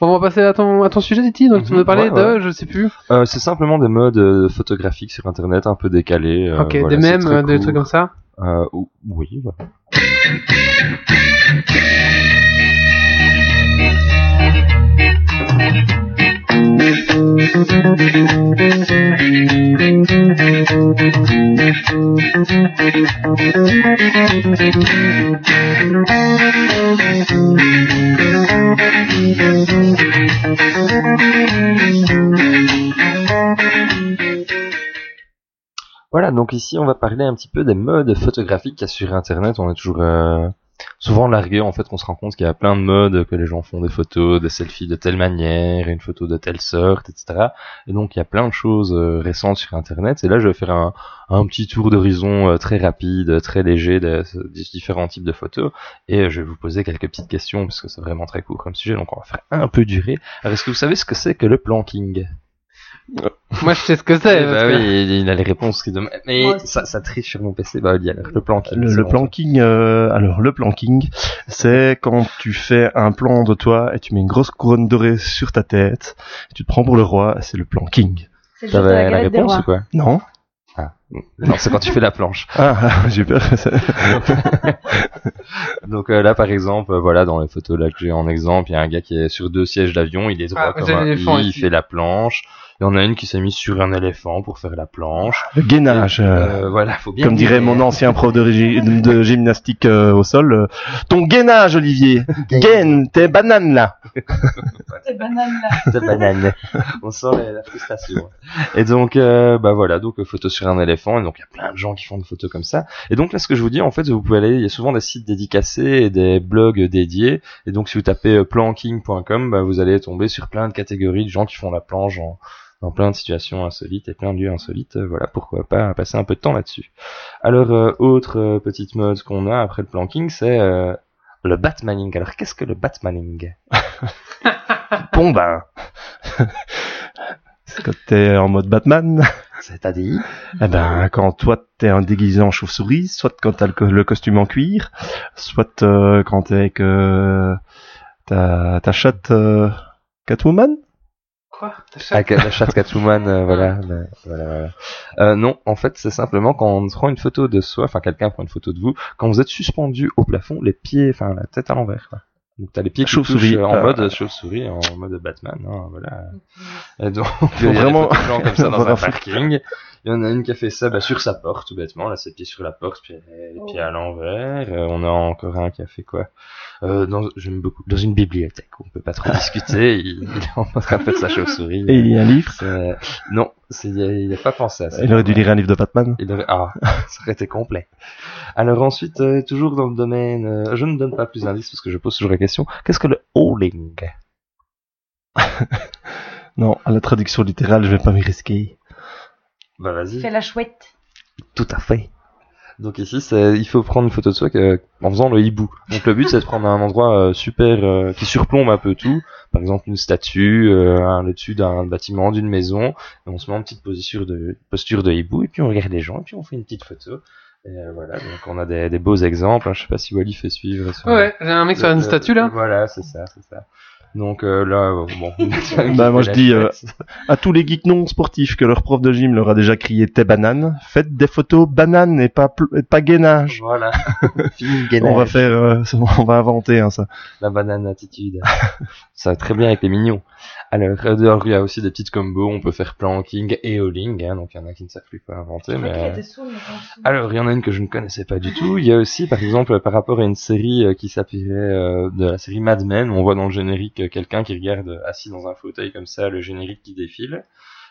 Bon, on va passer à ton, à ton sujet, Titi. Donc, tu Mhm, nous parlais ouais, de, je sais plus. Euh, c'est simplement des modes euh, photographiques sur internet un peu décalés. euh, ok, voilà, des mèmes, des trucs comme ça. Euh, ou- oui, voilà. Voilà, donc ici on va parler un petit peu des modes photographiques qu'il y a sur Internet. On est toujours euh, souvent largué en fait qu'on se rend compte qu'il y a plein de modes, que les gens font des photos, des selfies de telle manière, une photo de telle sorte, etc. Et donc il y a plein de choses euh, récentes sur internet. Et là je vais faire un, petit tour d'horizon euh, très rapide, très léger des, différents types de photos. Et je vais vous poser quelques petites questions parce que c'est vraiment très court comme sujet, donc on va faire un peu durer. Alors est-ce que vous savez ce que c'est que le planking? Moi, je sais ce que c'est. Eh parce bah que- oui, il a les réponses qui demandent. Mais ça, ça triche sur mon PC. Bah, le planking. Le, c'est le planking, euh, alors le planking, c'est quand tu fais un plan de toi et tu mets une grosse couronne dorée sur ta tête, et tu te prends pour le roi, c'est le planking. T'avais la la réponse ou quoi? Non Ah, non, c'est quand tu fais la planche. <laughs> Ah, <laughs> j'ai peur. <laughs> Donc euh, là, par exemple, euh, voilà, dans les photos là que j'ai en exemple, il y a un gars qui est sur deux sièges d'avion, il est droit Ah, comme un il fait la planche. Et on a une qui s'est mise sur un éléphant pour faire la planche. Le gainage. euh, Euh, voilà, faut bien. Comme dirait mon ancien prof de, régi- de <laughs> gymnastique euh, au sol, euh, ton gainage, Olivier. Gaine, tes bananes là. Ces bananes là. de banane. On sent la, la frustration. Et donc, euh, bah voilà, donc photo sur un éléphant. Et donc il y a plein de gens qui font des photos comme ça. Et donc là, ce que je vous dis, en fait, vous pouvez aller. Il y a souvent des sites dédicacés et des blogs dédiés. Et donc, si vous tapez planking.com, bah, vous allez tomber sur plein de catégories de gens qui font la planche en dans plein de situations insolites et plein de lieux insolites. Euh, Voilà, pourquoi pas passer un peu de temps là-dessus. Alors, euh, autre euh, petite mode qu'on a après le planking, c'est euh, le batmaning. Alors, qu'est-ce que le batmaning? <laughs> Bon ben. c'est quand t'es en mode Batman? C'est-à-dire? Eh ben, quand toi t'es un déguisé en chauve-souris, soit quand t'as le, co- le costume en cuir, soit euh, quand t'es avec euh, ta, ta chatte euh, Catwoman? Quoi? La chatte? Catwoman, euh, voilà, le- voilà, voilà. Euh, non, en fait, c'est simplement quand on prend une photo de soi, enfin quelqu'un prend une photo de vous, quand vous êtes suspendu au plafond, les pieds, enfin la tête à l'envers. Donc t'as les pieds qui Chauve-souris, touchent, euh, en euh, mode chauve-souris, en mode Batman, hein, voilà. Et donc, il y a des vraiment- photos de gens comme ça dans <laughs> un parking. Il y en a une qui a fait ça bah, sur sa porte, tout bêtement, là, ses pieds sur la porte, puis les pieds à l'envers. Euh, on a encore un qui a fait quoi? Euh, dans, J'aime beaucoup. Dans une bibliothèque, on peut pas trop discuter, <laughs> il, il est en train de faire sa chauve-souris. Et il y a un livre. C'est- Non, il a, il a pas pensé à ça. Il aurait dû lire un livre de Batman. Il aurait- Ah, <laughs> ça aurait été complet. Alors ensuite, euh, toujours dans le domaine, euh, je ne donne pas plus d'indices parce que je pose toujours la question. Qu'est-ce que le hauling <laughs> Non, à la traduction littérale, je vais pas m'y risquer. Bah vas-y. Fais la chouette. Tout à fait. Donc ici, il faut prendre une photo de soi que- en faisant le hibou. Donc le but, c'est de prendre un endroit euh, super euh, qui surplombe un peu tout. Par exemple, une statue, euh, le dessus d'un bâtiment, d'une maison. Et on se met en petite posture de posture de hibou et puis on regarde les gens et puis on fait une petite photo. Et euh, voilà, donc on a des, des beaux exemples. hein. Je sais pas si Wally fait suivre. Ouais, j'ai un mec sur une statue là. Voilà, c'est ça, c'est ça. Donc euh, là, euh, bon. <laughs> Bah, moi, je dis, euh, À tous les geeks non sportifs que leur prof de gym leur a déjà crié t'es banane, faites des photos bananes et pas, et pas gainage. Voilà. <laughs> On va faire, euh, <laughs> on va inventer hein, ça. La banane attitude. ça va très bien avec les mignons. Alors, euh, dehors, il y a aussi des petites combos. On peut faire planking et hauling. Hein, donc, il y en a qui ne savent plus quoi inventer. Mais... dessous. Alors, il y en a une que je ne connaissais pas du tout. Il y a aussi, par exemple, par rapport à une série euh, qui s'appelait euh, de la série Mad Men, on voit dans le générique euh, quelqu'un qui regarde euh, assis dans un fauteuil comme ça, le générique qui défile.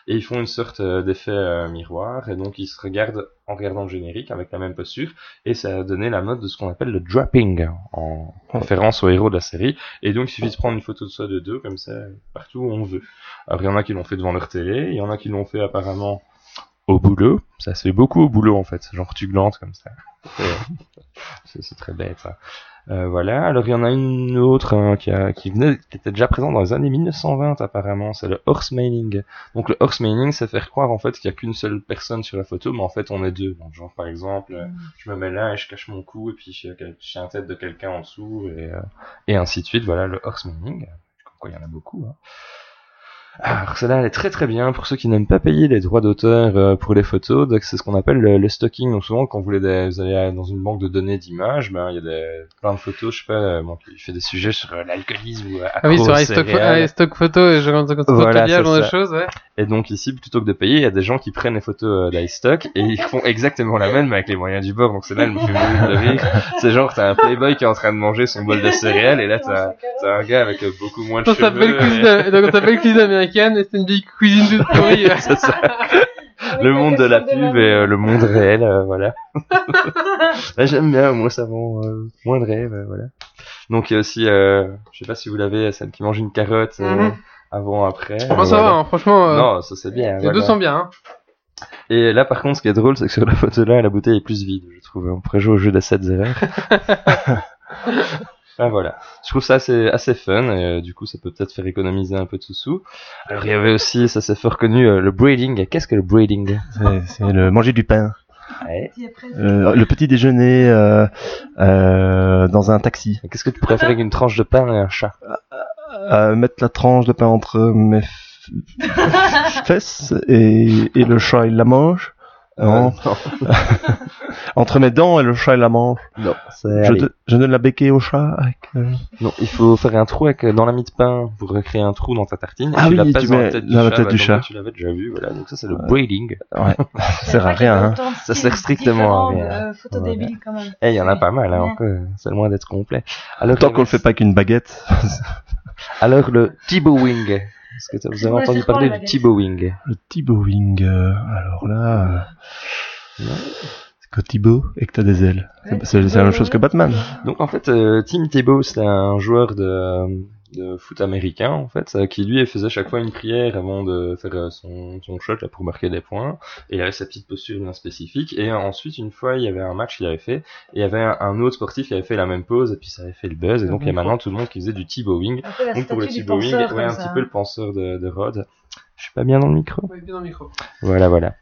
Et ils font une sorte euh, d'effet euh, miroir, et donc ils se regardent en regardant le générique avec la même posture, et ça a donné la mode de ce qu'on appelle le dropping, en référence au héros de la série. Et donc il suffit de prendre une photo de soi de deux, comme ça, partout où on veut. Alors il y en a qui l'ont fait devant leur télé, il y en a qui l'ont fait apparemment au boulot. Ça se fait beaucoup au boulot en fait, genre tu glantes comme ça. <laughs> C'est très bête ça. Euh, voilà, alors il y en a une autre hein, qui, a, qui, venait, qui était déjà présente dans les années 1920 apparemment, c'est le horsemaning. Donc le horsemaning, c'est faire croire en fait qu'il n'y a qu'une seule personne sur la photo, mais en fait on est deux. Donc genre par exemple, euh, je me mets là et je cache mon cou et puis je j'ai un tête de quelqu'un en dessous et, euh, et ainsi de suite. Voilà le horsemaning. Comme quoi il y en a beaucoup. Hein. Alors celle-là elle est très très bien pour ceux qui n'aiment pas payer les droits d'auteur euh, pour les photos. Donc c'est ce qu'on appelle le, le stocking. Donc souvent quand vous, voulez des, vous allez dans une banque de données d'images, ben il y a des, plein de photos. Je sais pas, euh, bon, qui fait des sujets sur euh, l'alcoolisme ou Ah oui, sur aux iStock, céréales. iStock photo et je comme ça, Voilà, il y a c'est genre de ça. choses, ouais. Et donc ici, plutôt que de payer, il y a des gens qui prennent les photos euh, d'iStock et ils font exactement la même mais avec les moyens du bord. Donc c'est là, elle me fait mourir de rire. C'est genre, t'as un playboy qui est en train de manger son bol de céréales et là, t'as t'as un gars avec euh, beaucoup moins de Ça s'appelle cheveux. cuisine, et- donc, ça s'appelle cuisine américaine et c'est une vieille cuisine toute <laughs> pourrie. C'est ça. Le monde de la pub et euh, le monde réel, euh, voilà. <laughs> <laughs> Là, J'aime bien, moi ça vend euh, moins de rêve, euh, voilà. Donc il y a aussi, euh, je sais pas si vous l'avez, celle qui mange une carotte euh, Mhm. Avant, après. Enfin, euh, ça va, hein, franchement, euh, Non, ça c'est bien. les voilà. deux sont bien. Hein. Et là par contre, ce qui est drôle, c'est que sur la photo là, la bouteille est plus vide, je trouve. On pourrait jouer au jeu d'assets <laughs> erreurs. Ah voilà, je trouve ça assez, assez fun et euh, du coup ça peut peut-être faire économiser un peu de sous-sous. Alors il y avait aussi, ça c'est fort connu, euh, le braiding. Qu'est-ce que le braiding? C'est- le manger du pain. Ouais. Euh, le petit déjeuner euh, euh, dans un taxi. Qu'est-ce que tu pourrais faire avec une tranche de pain et un chat? Euh, mettre la tranche de pain entre mes <laughs> fesses et, et le chat il la mange. Non. Euh, <laughs> Entre mes dents et le chat il la mange. non, Je, de- je donne la béquille au chat avec. euh, non, il faut faire un trou avec, dans la mie de pain pour créer un trou dans ta tartine. et Ah tu oui, la passes tu dans mets la tête du dans la chat. tête bah, du donc, chat. Tu l'avais déjà vu, voilà. Donc ça c'est le Ouais. braiding. Ouais. <laughs> Ça sert à rien. Hein. Ça sert strictement à rien. Euh, photo Voilà. débile quand même. Eh, il y en a pas mal, hein, Ouais. encore. C'est le moins d'être complet. Alors, Tant qu'on le fait pas qu'une baguette. Alors le T-bowing. Est-ce que vous avez entendu parler du T-bowing Le T-bowing. euh, alors là, euh, c'est que Thibaut et que t'as des ailes? Ouais, C'est- C'est c'est la même chose que Batman. Donc en fait, euh, Tim Tebow, c'était un joueur de, de foot américain en fait, euh, qui lui faisait chaque fois une prière avant de faire euh, son, son shot là, pour marquer des points. Et il avait sa petite posture bien spécifique. Et ensuite, une fois, il y avait un match qu'il avait fait, et il y avait un, un autre sportif qui avait fait la même pose, et puis ça avait fait le buzz. Et donc il y a maintenant tout le monde qui faisait du T-bowing. Donc pour le T-bowing, ouais, un ça. petit peu le penseur de, de Rod. Je suis pas bien dans le micro. Ouais, bien dans le micro. Voilà, voilà.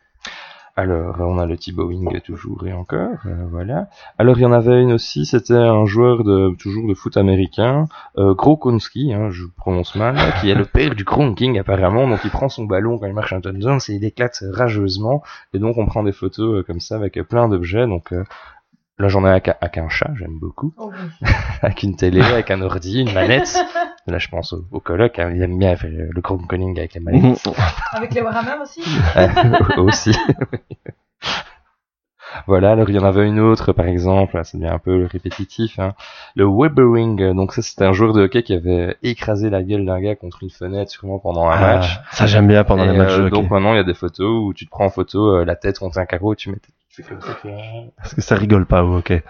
Alors, on a le T-Bowing toujours et encore, euh, voilà. Alors, il y en avait une aussi, c'était un joueur de toujours de foot américain, euh, Grokonski, hein, je prononce mal, qui est le père du King apparemment. Donc, il prend son ballon quand il marche un touchdown et il éclate rageusement. Et donc, on prend des photos euh, comme ça avec plein d'objets. Donc, euh, là, j'en ai avec, un- avec un chat, j'aime beaucoup, Oh, oui. <laughs> avec une télé, avec un ordi, une manette. <laughs> Là, je pense au, au coloc, hein, il aime bien faire le Gronkowing avec les manettes. <laughs> Avec les Warhammer aussi. Aussi. voilà, alors il y en avait une autre, par exemple, là, ça devient un peu répétitif, hein. le Webering, donc ça c'était un joueur de hockey qui avait écrasé la gueule d'un gars contre une fenêtre sûrement pendant un Ah, match. ça j'aime bien pendant Et, les matchs euh, de hockey. donc maintenant il y a des photos où tu te prends en photo euh, la tête contre un carreau, tu mets fais comme ça, vois. Parce que ça rigole pas hockey.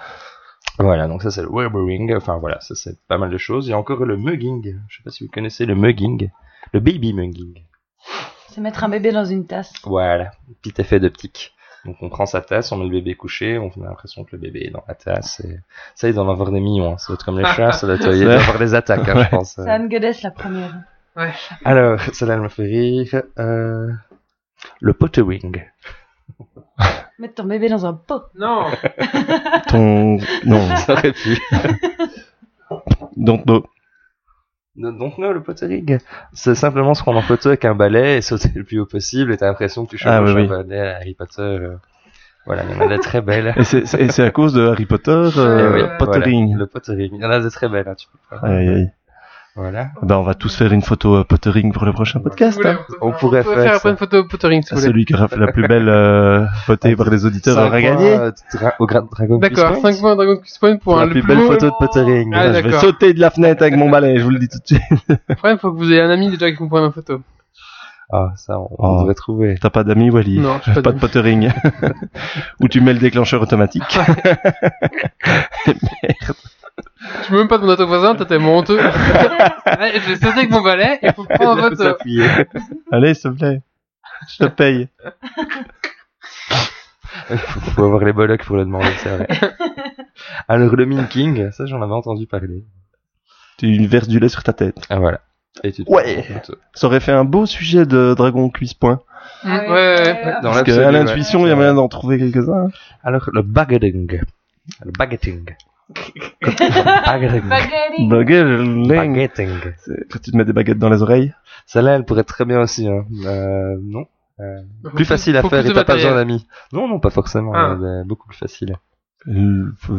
Voilà, donc ça c'est le Webering, enfin voilà, ça c'est pas mal de choses. Il y a encore le mugging, je sais pas si vous connaissez le mugging, le baby mugging. C'est mettre un bébé dans une tasse. Voilà, petit effet d'optique. Donc on prend sa tasse, on met le bébé couché, on a l'impression que le bébé est dans la tasse. Et... Ça, il doit en avoir des millions. Hein. Ça doit être comme les chats, ça doit être... il doit y avoir des attaques, hein, je pense. C'est Anne Godes la première. Alors, celle-là elle me fait rire. Euh... Le pottering. Mettre ton bébé dans un pot. Non, <laughs> Ton non, Ça aurait pu. don't know. Donc non, le pottering. C'est simplement se prendre en photo avec un balai et sauter le plus haut possible et t'as l'impression que tu Ah, oui, un oui. balai à Harry Potter. euh. Voilà, il y en a des très belles. Et c'est- c'est c'est à cause de Harry Potter, euh, Eh Voilà, Pottering. le pottering. Il y en a des très belles, hein, tu peux pas. Aïe, aïe. Voilà. Ben, on va tous faire une photo euh, Pottering pour le prochain podcast. Hein. On pourrait faire faire une photo Pottering si vous voulez. Celui qui aura fait la plus belle euh, votée par les auditeurs Cinq aura gagné. au Dragon D'accord, Quest Point. 5 points Dragon Quest Point pour Pour un la le plus plus belle photo de Pottering. Ah, Là, je vais sauter de la fenêtre avec mon balai, je vous le dis tout de suite. <laughs> Le problème, faut que vous ayez un ami déjà qui vous prenne en photo. Ah, ça, on, Oh. on devrait trouver. T'as pas d'amis, Wally Non, pas Pas de. Pottering. <laughs> Où tu mets le déclencheur automatique. <laughs> Je peux même pas demander à ton voisin, t'es mon honteux. <laughs> Je vais sauter avec mon balai et faut prendre en Faut photo. Allez, s'il te plaît. Je te paye. faut, faut avoir les bollocks pour le demander, c'est vrai. Alors, <laughs> le Minking, ça, j'en avais entendu parler. Tu verses du lait sur ta tête. Ah, voilà. Et tu te Ouais. Ça aurait fait un beau sujet de Dragon Quiz Point. Mm, ouais, ouais, ouais. ah, Dans Parce qu'à l'intuition, il y a moyen d'en trouver quelques-uns. Alors, le baguetting. Le baguetting. Baguetting. Baguetting. Baguetting. C'est Quand tu te mets des baguettes dans les oreilles. Celle-là, elle pourrait être très bien aussi, hein. Euh, non. Euh, plus facile à faire et t'as pas besoin d'amis. Non, non, pas forcément. Ah. euh, beaucoup plus facile. Euh, C'est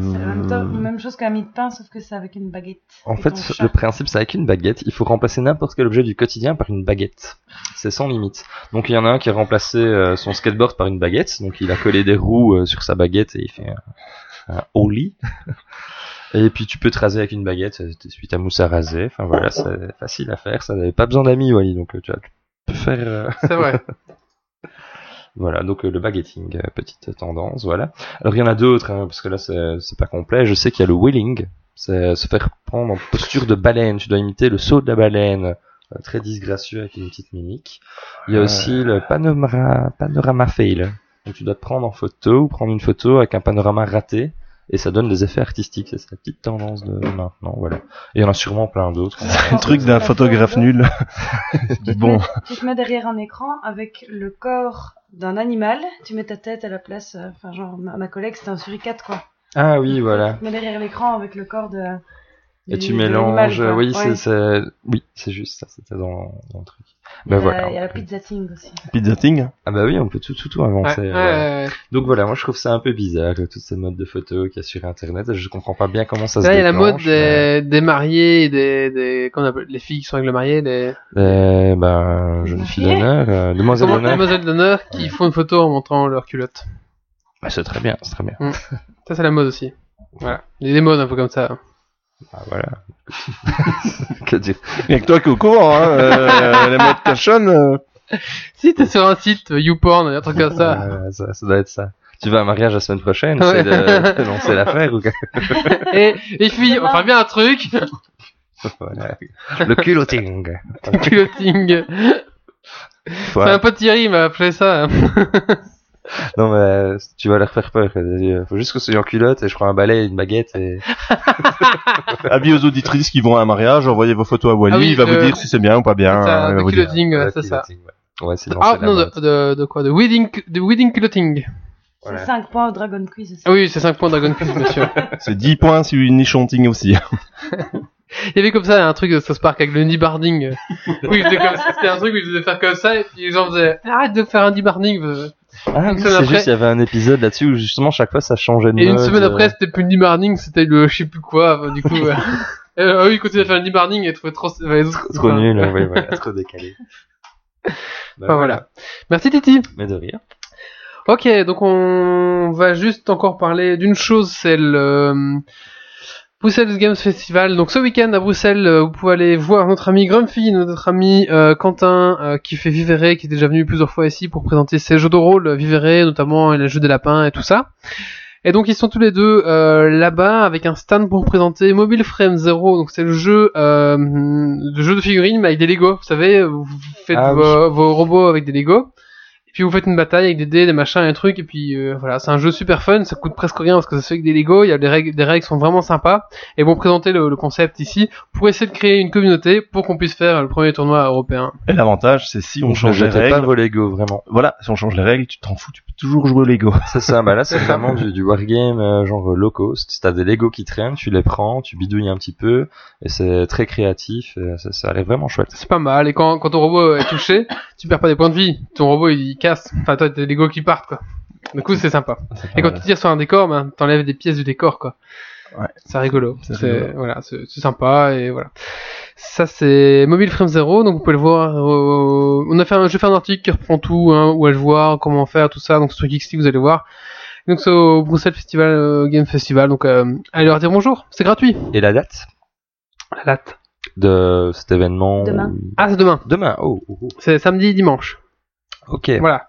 la même, chose qu'un mie de pain, sauf que c'est avec une baguette. En fait, le principe, c'est avec une baguette. Il faut remplacer n'importe quel objet du quotidien par une baguette. C'est sans limite. Donc, il y en a un qui a remplacé euh, son skateboard par une baguette. Donc, il a collé des roues euh, sur sa baguette et il fait un, un ollie. et puis, tu peux te raser avec une baguette. euh, T'essuies ta mousse à raser. Enfin, voilà, c'est facile à faire. Ça n'avait pas besoin d'amis, Wally. Donc, euh, tu, vois, tu peux faire... euh, C'est vrai. <laughs> Voilà, donc euh, le baguetting, euh, petite tendance, voilà. Alors il y en a d'autres, hein, parce que là c'est pas complet. Je sais qu'il y a le wheeling, c'est se faire prendre en posture de baleine. Tu dois imiter le saut de la baleine, euh, très disgracieux avec une petite mimique. Il y a Ouais. aussi le panorama, panorama fail. Donc tu dois te prendre en photo ou prendre une photo avec un panorama raté. Et ça donne des effets artistiques, c'est la petite tendance de maintenant, voilà. Et il y en a sûrement plein d'autres. Un truc d'un photographe nul. <laughs> <laughs> bon, Tu te mets derrière un écran avec le corps d'un animal, tu mets ta tête à la place, euh, enfin genre ma, ma collègue c'était un suricate quoi. Ah oui, voilà. Tu te mets derrière l'écran avec le corps de... Et tu mélanges, oui, Ouais. c'est, c'est, oui, c'est juste ça, c'était dans, dans le truc. Il y a Ben la- voilà. Il y a la pizza ting aussi. pizza thing. Ah bah oui, on peut tout, tout, tout Ouais, inventer. ouais, voilà. ouais. Donc voilà, moi je trouve ça un peu bizarre, euh, toute cette mode de photos qu'il y a sur internet. Je comprends pas bien comment ça se Là, il y a la mode déclenche, mais- des, des mariés, des, des, qu'on appelle, les filles qui sont avec le marié, les, Eh ben, jeune fille Mariée d'honneur, euh, demoiselle comment, d'honneur. demoiselles d'honneur qui font une photo en montrant leur culotte. Bah, c'est très bien, c'est très bien. Ça, c'est la mode aussi. Voilà. Il y a des modes un peu comme ça. Ah, voilà. <laughs> que dire Il y a que toi qui es au courant, hein. Euh, <laughs> les modes euh, Si t'es sur un site euh, YouPorn, un truc comme ça. Ouais, ça, ça doit être ça. Tu vas à un mariage la semaine prochaine, Ouais. c'est de, <laughs> de lancer l'affaire ou quoi Et les filles, on fera bien un truc. Voilà. Le culotting. Culotting. C'est un pote Thierry m'a appelé ça. Non mais euh, tu vas leur faire peur. Il Faut juste que ce soit en culotte et je prends un balai et une baguette et <laughs> Avis aux auditrices qui vont à un mariage, envoyez vos photos à Wally, Ah oui, il va le- vous dire si c'est bien ou pas bien. C'est hein, un il va de culotting, c'est ça. ouais. Ouais, Ah non, de, mode. de, de quoi De wedding, de wedding culotting. Voilà. C'est 5 points au Dragon Quiz aussi. Ah oui, c'est 5 points Dragon Quest, bien sûr. <laughs> C'est 10 points si une nichonting aussi. <laughs> Il y avait comme ça un truc de South Park avec le nibarding. Oui, c'était un truc où ils devaient faire comme ça et puis les gens faisaient arrête de faire un nibarding. Ah Une oui, c'est après- juste, il y avait un épisode là-dessus où justement chaque fois ça changeait de Et une semaine euh, après, c'était plus le nibarding, c'était le je sais plus quoi. enfin, du coup. <laughs> Euh, ah oui, ils continuaient à faire le nibarding et trouvaient trop, enfin, les autres- trop nul, <laughs> ouais. ouais, trop décalé. Bah, Enfin, voilà. Merci Titi. Mais de rire. Ok, donc on va juste encore parler d'une chose, c'est le euh, Bruxelles Games Festival. Donc ce week-end à Bruxelles, euh, vous pouvez aller voir notre ami Grumpy, notre ami euh, Quentin, euh, qui fait Vivere, qui est déjà venu plusieurs fois ici pour présenter ses jeux de rôle euh, Vivere, notamment les jeux des lapins et tout ça. Et donc ils sont tous les deux euh, là-bas avec un stand pour présenter Mobile Frame Zero. Donc c'est le jeu, euh, le jeu de figurines mais avec des Lego. Vous savez, vous faites Ah oui. vos, vos robots avec des Lego. Et puis vous faites une bataille avec des dés, des machins, des trucs, et puis euh, voilà, c'est un jeu super fun, ça coûte presque rien parce que ça se fait avec des Lego, il y a des règles, des règles qui sont vraiment sympas, et vont présenter le, le concept ici pour essayer de créer une communauté pour qu'on puisse faire le premier tournoi européen. Et l'avantage, c'est si on change les jetez pas règles. vos Lego, vraiment. Voilà, si on change les règles, tu t'en fous, tu peux toujours jouer au Lego. <laughs> C'est ça, bah là c'est vraiment <laughs> du, du wargame euh, genre low cost. T'as des Lego qui traînent, tu les prends, tu bidouilles un petit peu, et c'est très créatif, et ça, ça a l'air vraiment chouette. C'est pas mal, et quand, quand ton robot est touché, tu perds pas des points de vie, ton robot il casse, enfin toi t'as des Lego qui partent quoi. Du coup c'est sympa. Et quand tu tires sur un décor, ben, t'enlèves des pièces du décor quoi. Ouais. C'est rigolo. C'est voilà, c'est sympa et voilà. Ça c'est Mobile Frame Zero, donc vous pouvez le voir. euh, on a fait, un, je vais faire un article qui reprend tout, hein, où elle voir comment faire tout ça. Donc sur Geeksleague vous allez voir. Donc c'est au Bruxelles Festival euh, Game Festival. Donc euh, allez leur dire bonjour. C'est gratuit. Et la date? La date. de cet événement Demain. Ah c'est demain. Demain, oh, oh, oh. C'est samedi dimanche. Ok. Voilà.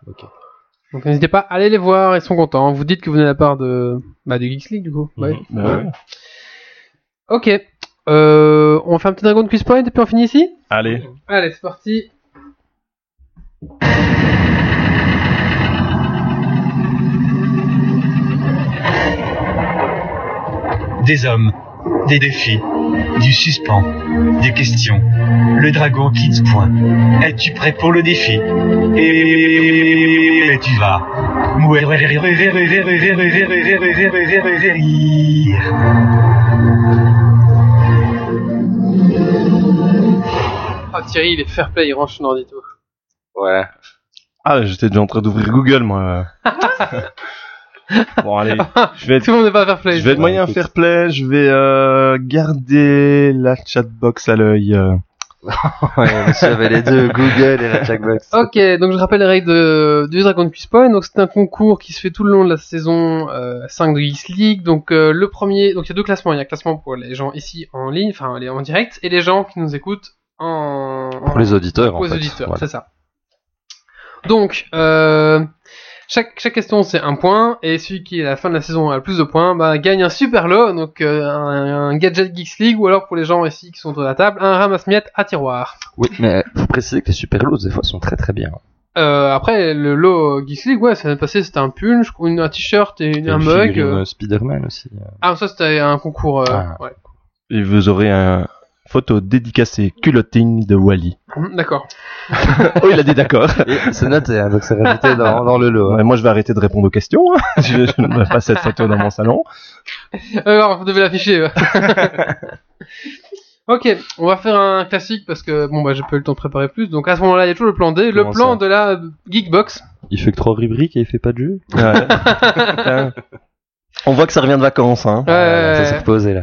Donc n'hésitez pas, allez les voir, ils sont contents. Vous dites que vous venez de la part de bah de Geeks League du coup. Ouais. Mhm. Bah ouais. Ok. Euh, on fait un petit dragon de quiz point et puis on finit ici? Allez. Allez, c'est parti. Des hommes, des défis, du suspens, des questions. Le dragon quitte point. Es-tu prêt pour le défi? Et tu vas. Ah Thierry, il est fair play, il range son ordi tout. Ouais. Ah, j'étais déjà en train d'ouvrir Google, moi. <laughs> Bon, allez, je vais être, <laughs> Tout le monde n'est pas fair play. je vais être moyen fair play, je vais euh, garder la chatbox à l'œil. euh. <laughs> Ouais, monsieur avait les deux, Google et la Jackbox. Ok, donc je rappelle les règles de, du Dragon Quiz Point. Donc c'est un concours qui se fait tout le long de la saison euh, 5 de Geeks League. Donc euh, le premier, donc il y a deux classements. Il y a un classement pour les gens ici en ligne, enfin les- en direct, et les gens qui nous écoutent en, en- Pour les auditeurs, en aux fait. auditeurs, Voilà. c'est ça. Donc, euh, chaque, chaque question c'est un point, et celui qui à la fin de la saison a le plus de points, bah, gagne un super lot, donc euh, un, un gadget Geeks League, ou alors pour les gens ici qui sont autour de la table, un ramasse-miettes à tiroir. Oui, mais faut préciser que les super lots, des fois, sont très très bien. Euh, après, le lot Geeks League, ouais, ça l'année passée c'était un pull, une- un t-shirt et une- Et un une mug. euh. euh, Spider-Man aussi. euh. Ah, ça c'était un concours, euh, Ah. ouais. Et vous aurez un photo dédicacée culotting de Wally. Hum, D'accord. <laughs> oh, il a dit d'accord. C'est noté, hein, donc c'est rajouté dans, <laughs> dans le lot. hein. Ouais, moi, je vais arrêter de répondre aux questions. hein. <laughs> je, je ne veux pas cette photo dans mon salon. Alors, vous devez l'afficher. ouais. ok, on va faire un classique parce que bon bah j'ai pas eu le temps de préparer plus. Donc à ce moment-là, il y a toujours le plan D, le Comment plan ça de la Geekbox. Il fait que trois rubriques et il fait pas de jeu. Ouais. On voit que ça revient de vacances. Hein. Ouais. Ça s'est reposé, là.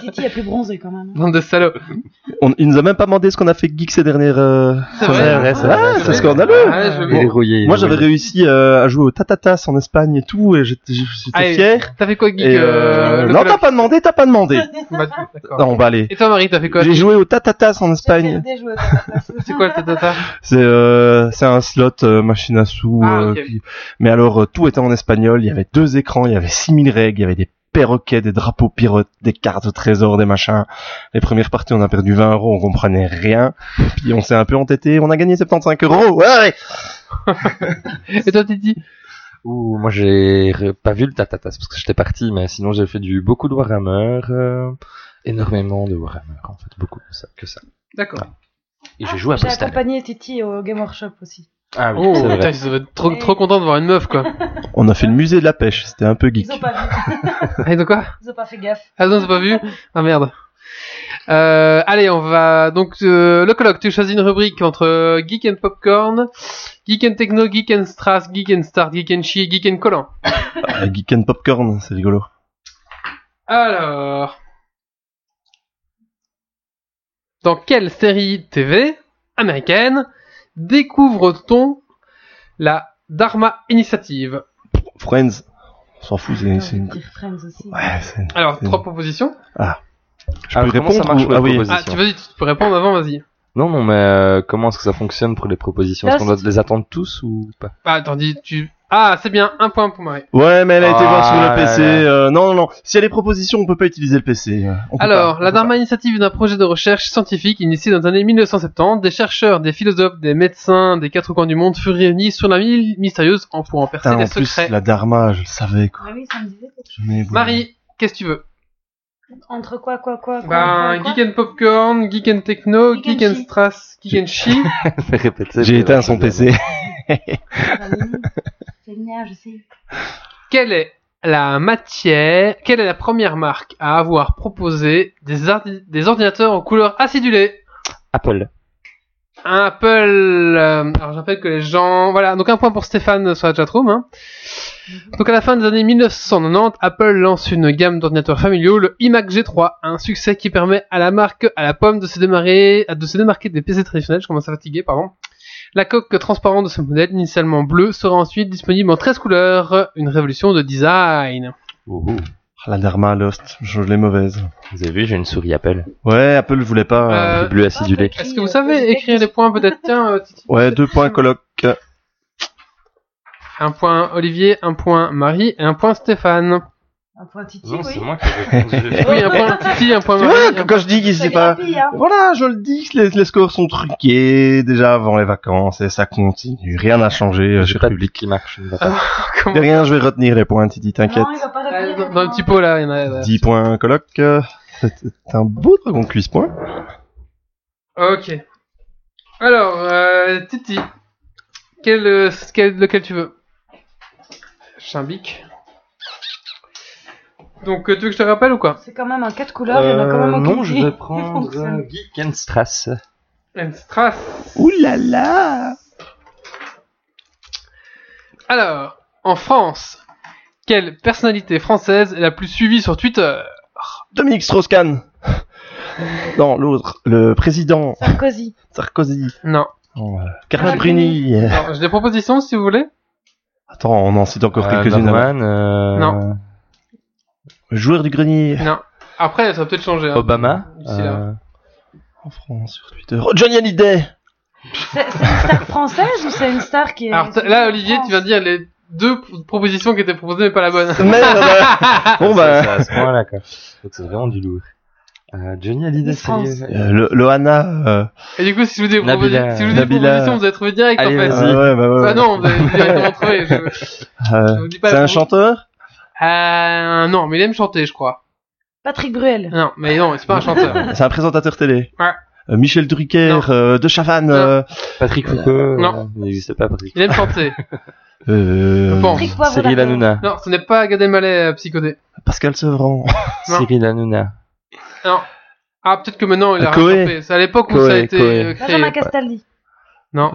Titi a plus bronzé quand même. Bande de salauds. On, il nous a même pas demandé ce qu'on a fait geek ces dernières. euh, C'est semaines. vrai, vrai, c'est Ah, vrai, c'est c'est scandaleux. Ouais, je rouillé. Moi, j'avais réussi euh, à jouer au Tatatas en Espagne et tout, et j'étais Allez, fier. T'as fait quoi, Geek Et, euh, euh, non, t'as pas demandé, t'as pas demandé. <laughs> Bah. Non, on va aller. Et toi, Marie, t'as fait quoi J'ai joué au Tatatas en Espagne. <laughs> C'est quoi le tatata C'est euh, c'est un slot euh, machine à sous. Ah, euh, Mais alors, euh, tout était en espagnol. Il y avait deux écrans, il y avait 6000 règles, il y avait des perroquets, des drapeaux pirates, des cartes au trésor, des machins. Les premières parties, on a perdu 20 euros, on comprenait rien. Puis on s'est un peu entêté, on a gagné 75 euros. Ouais. <laughs> Et toi, Titi Ouh, moi j'ai pas vu le tatatas parce que j'étais parti, mais sinon j'ai fait du beaucoup de Warhammer, euh, énormément de Warhammer en fait, beaucoup de ça, que ça. D'accord. Et j'ai joué à J'ai accompagné Titi au Game Workshop aussi. Ah oui, Oh, c'est putain, ils doivent être trop, trop contents de voir une meuf, quoi. <laughs> On a fait le musée de la pêche, c'était un peu geek. Ils ont pas vu. <laughs> Ah, de quoi? Ils ont pas fait gaffe. Ah non, pas vu? Ah merde. Euh, allez, on va donc euh, le colloque. Tu choisis une rubrique entre euh, Geek and Popcorn, Geek and Techno, Geek and Strass, Geek and Start, Geek and Chi et Geek and Collant. Ah, geek and popcorn, c'est rigolo. Alors, dans quelle série TV américaine découvre-t-on la Dharma Initiative? Friends, on s'en fout, c'est... Envie une-. Ouais, c'est... Alors, C'est- trois propositions. Je Ah, peux comment ça répondre marche ou- pour Ah oui. propositions Ah, tu vas-y, tu peux répondre avant, vas-y. Non, non, mais euh, comment est-ce que ça fonctionne pour les propositions? Est-ce qu'on doit les attendre tous ou pas? Ah, attends, dis, tu... Ah, c'est bien, un point pour Marie. Ouais, mais elle a été Ah, voir sur le là, PC. là. euh, non, non, non. S'il y a des propositions, on peut pas utiliser le PC. euh, on peut Alors, pas, la peut Dharma Initiative est un projet de recherche scientifique initié dans les années 1970. Des chercheurs, des philosophes, des médecins des quatre coins du monde furent réunis sur la île mystérieuse en pour en pas. percer Putain, les en plus, secrets. la Dharma, je le savais, quoi. Ah oui, ça me disait quelque chose. Mais bon. Marie, qu'est-ce que tu veux? Entre quoi, quoi, quoi, quoi, Ben, quoi, Geek and Popcorn, Geek and Techno, Geek Geek and. Strass, Geek and Chi. <laughs> J'ai éteint son PC. Je sais. Quelle est la matière, quelle est la première marque à avoir proposé des, ordi- des ordinateurs en couleur acidulée? Apple. Apple. euh, alors j'appelle que les gens. Voilà, donc un point pour Stéphane sur la chatroom. Hein. Donc à la fin des années 1990, Apple lance une gamme d'ordinateurs familiaux, le iMac G3, un succès qui permet à la marque, à la pomme, de se démarrer, de se démarquer des PC traditionnels. Je commence à fatiguer, pardon. La coque transparente de ce modèle, initialement bleu, sera ensuite disponible en 13 couleurs, une révolution de design. Oh, oh. La Dharma Lost, je l'ai mauvaise. Vous avez vu, j'ai une souris Apple. Ouais, Apple voulait pas. euh, bleu acidulé. Ah, Est-ce que vous savez écrire les points peut-être? Tiens, euh. Ouais, deux points coloc. un point Olivier, un point Marie et un point Stéphane. Un point Titi, Non, oui. c'est moi qui ai répondu. <laughs> Oui, un point <laughs> Titi, un point Tu vois, quand, je dis qu'il sait pas. hein. Voilà, je le dis, les, les scores sont truqués déjà avant les vacances et ça continue. Rien n'a changé euh, J'ai chez pas de Public. qui marche. Ah, <laughs> De rien, je vais retenir les points, Titi, t'inquiète. Non, il va pas Euh, retenir, dans, dans le pot là, il y en a. là. 10 points coloc. euh, C'est un beau dragon cuisse point. Ok. Alors, euh, Titi, quel, euh, quel- lequel tu veux? Chimbic. Donc, euh, tu veux que je te rappelle ou quoi C'est quand même un 4 couleurs, il y en a quand même Euh, un non, je vais <laughs> prendre euh, Geek and Strass. Un Strass. Ouh là là Alors, En France, quelle personnalité française est la plus suivie sur Twitter? Dominique Strauss-Kahn. Non, l'autre, le président Sarkozy. Sarkozy. Non. Euh, Carla Carla Bruni. J'ai des propositions si vous voulez. Attends, on en cite encore Euh, quelques-unes. euh, Non. Joueur du grenier. Non. Après, ça va peut-être changer. hein. Obama. Euh, En France, sur Twitter. Oh, Johnny Hallyday. C'est c'est une star française ou c'est une star qui est. Alors là, Olivier, tu viens de dire les deux propositions qui étaient proposées, mais pas la bonne. Merde. <laughs> bon c'est- bah, c'est à ce point-là, quoi. Donc c'est vraiment du lourd. Euh, Johnny Hallyday, sérieux euh, Loana. Euh... Et du coup, si je vous dis, Nabila. si je vous dis vous avez trouvé direct Allez, en fait. vas-y. ah ouais, bah, ouais, Bah non, vous avez directement trouvé. Je... <laughs> Euh, vous dis pas c'est un chanteur? Euh, non, mais il aime chanter, je crois. Patrick Bruel. Non, mais non, c'est pas un chanteur. <laughs> C'est un présentateur télé. Ouais. Euh, Michel Drucker, Non. euh, De Chavannes. Non. Euh, Patrick Foucault. Non. euh, Il n'existe pas, Patrick. Il aime chanter. <laughs> euh, pense. Patrick Poivre Cyril. Hanouna. Non, ce n'est pas Gad Elmaleh euh, psychodé. Pascal Sevran. <laughs> Non. Cyril Hanouna. Non. Ah, peut-être que maintenant il a Euh, Coé. rattrapé. C'est à l'époque où Coé, ça a été Coé. euh, créé. Benjamin Castaldi. Non.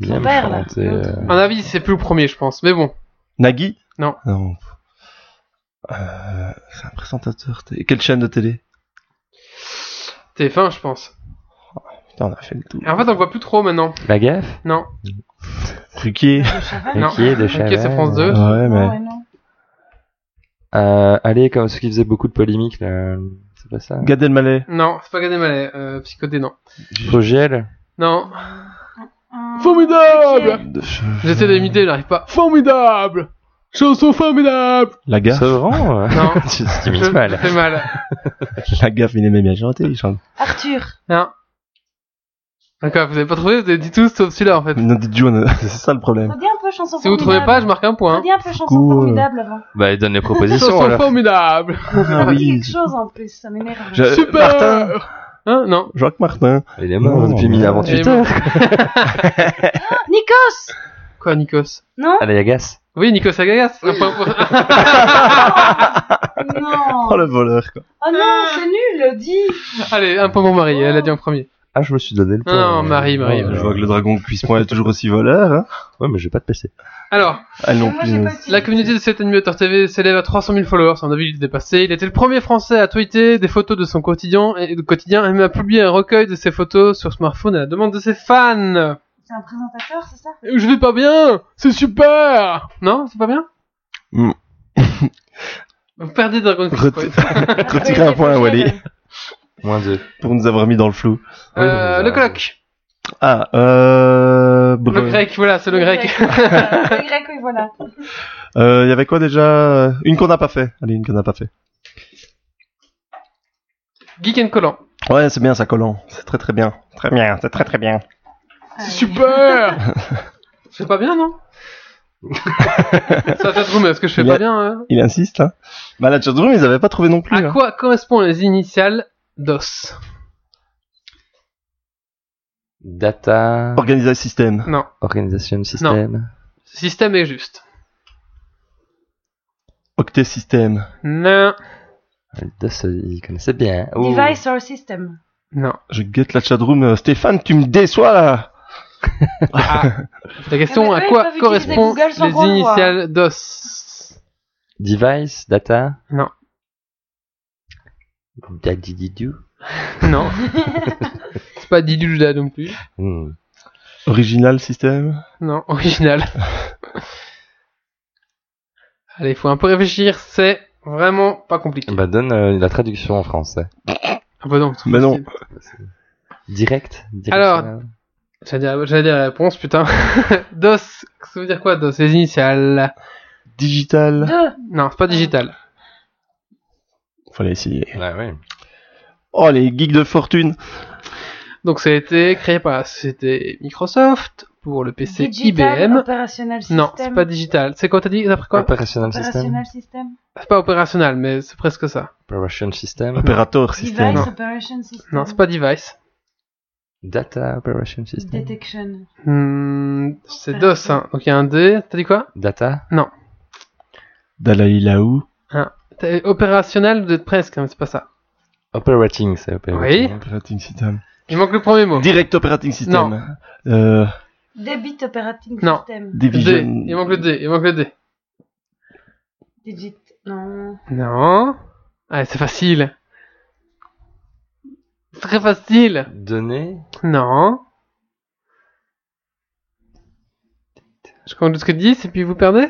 Il aime père, là. euh, À mon avis, c'est plus le premier, je pense. Mais bon. Nagui? Non. Non. Euh, c'est un présentateur. Quelle chaîne de télé? TF1, je pense. Putain, on a fait le tout. En fait, on voit plus trop maintenant. La gaffe Non. Ruquier. Non. Ruquier, de c'est. France 2. Ouais, mais. ouais, non. Euh, allez, comme ceux qui faisaient beaucoup de polémiques, là. C'est pas ça? Gad Elmaleh. Non, c'est pas Gad Elmaleh. Euh, psychodé, non. Vogel? Non. Formidable De- J'essaie d'imiter, j'arrive pas. Formidable Chanson formidable La gaffe. Sevran euh, Non. <laughs> Tu Je t'imites mal. mal. <laughs> La gaffe, il aimait bien chanter, il chante. Arthur. Non. D'accord, vous avez pas trouvé, vous avez dit tous sauf celui-là en fait. Non, dit June, <laughs> c'est ça le problème. Redis un peu chanson Si vous trouvez formidable. pas, je marque un point. Redis un peu chanson formidable avant. Bah, il donne les propositions, Chanson alors. formidable Ah Redis quelque chose en plus, ça m'énerve. Je- Super Martin. Hein Non. Jacques Martin. Il est mort depuis mais- 1000 avant Il est Twitter. mort. <laughs> Nikos Quoi, Nikos? Non? Allez, agace. Oui, Nikos Agagas. Un point pour- <laughs> Non <laughs> Oh le voleur quoi. Oh non, c'est nul, dis Allez, un point pour Marie, elle a dit en premier. Ah, je me suis donné le point. Non, Marie, Marie, Ouais, Je vois que le dragon cuisse-point est toujours aussi voleur. Hein. Ouais, mais j'ai pas de PC. Alors, non plus. la communauté de cet animateur TV s'élève à 300 000 followers. On a vu, il est dépassé. Il était le premier français à tweeter des photos de son quotidien et de quotidien et même a publié un recueil de ses photos sur smartphone à la demande de ses fans. C'est un présentateur, c'est ça? Je vais pas bien, c'est super. Non, c'est pas bien? Mm. <laughs> Vous perdez Dragon Quest. <laughs> Retirer un point, Wally, Moins 2. pour nous avoir mis dans le flou. Euh, le coloc. Ah, euh... Le grec, voilà, c'est le grec. <laughs> le grec, oui, voilà. Euh, il y avait quoi déjà? Une qu'on n'a pas fait. Allez, une qu'on n'a pas fait. Geek and Collant. Ouais, c'est bien ça, collant. C'est très très bien. Très bien, c'est très très bien. Allez. Super <laughs> Je fais pas bien, non? Ça fait mais est-ce que je fais Il pas a- bien hein? Il insiste, hein. Bah, la chatroom, ils avaient pas trouvé non plus. À hein. quoi correspondent les initiales DOS? Data. Organiser système. Non, Organisation System. système est juste. Octet système. Non, il connaissait bien. Oh. Device or system. non. Je guette la chatroom. Euh, Stéphane, tu me déçois là. Ah, <laughs> la question, à quoi correspondent les initiales DOS? Device, data. Non. Dadididou. Non. <laughs> C'est pas Diluda non plus. Hmm. Original système? Non, <laughs> original. Allez, il faut un peu réfléchir, c'est vraiment pas compliqué. Bah, donne euh, la traduction en français. Ah bah non. c'est Mais non. Direct. direct Alors, J'allais dire, la réponse, putain. <laughs> DOS, ça veut dire quoi DOS? Les initiales Digital. Deux. Non, c'est pas digital. Fallait essayer. Ouais, ouais. Oh, les geeks de fortune. Donc ça a été créé par la société Microsoft pour le PC Digital IBM. Operational System. Non, c'est pas digital. C'est quoi t'as dit? D'après quoi? Operational System. Operational System. C'est pas opérationnel, mais c'est presque ça. Operation System. Opérateur système. Device Non. Operation System. Non, c'est pas device. Data Operation System. Detection. Hmm, c'est Ah, DOS, hein. Donc il y a un D. T'as dit quoi? Data. Dalai Laou. T'as- Opérationnel, vous êtes presque, mais c'est pas ça. Operating, c'est operating. Oui. Operating system. Il manque le premier mot. Direct operating system. Euh, Debit Operating Non. System. D. Division. Il manque le D. Il manque le D. Digit. Non. Non. Ah, c'est facile. Très facile. Données. Non. Je compte jusqu'à 10 et puis vous perdez?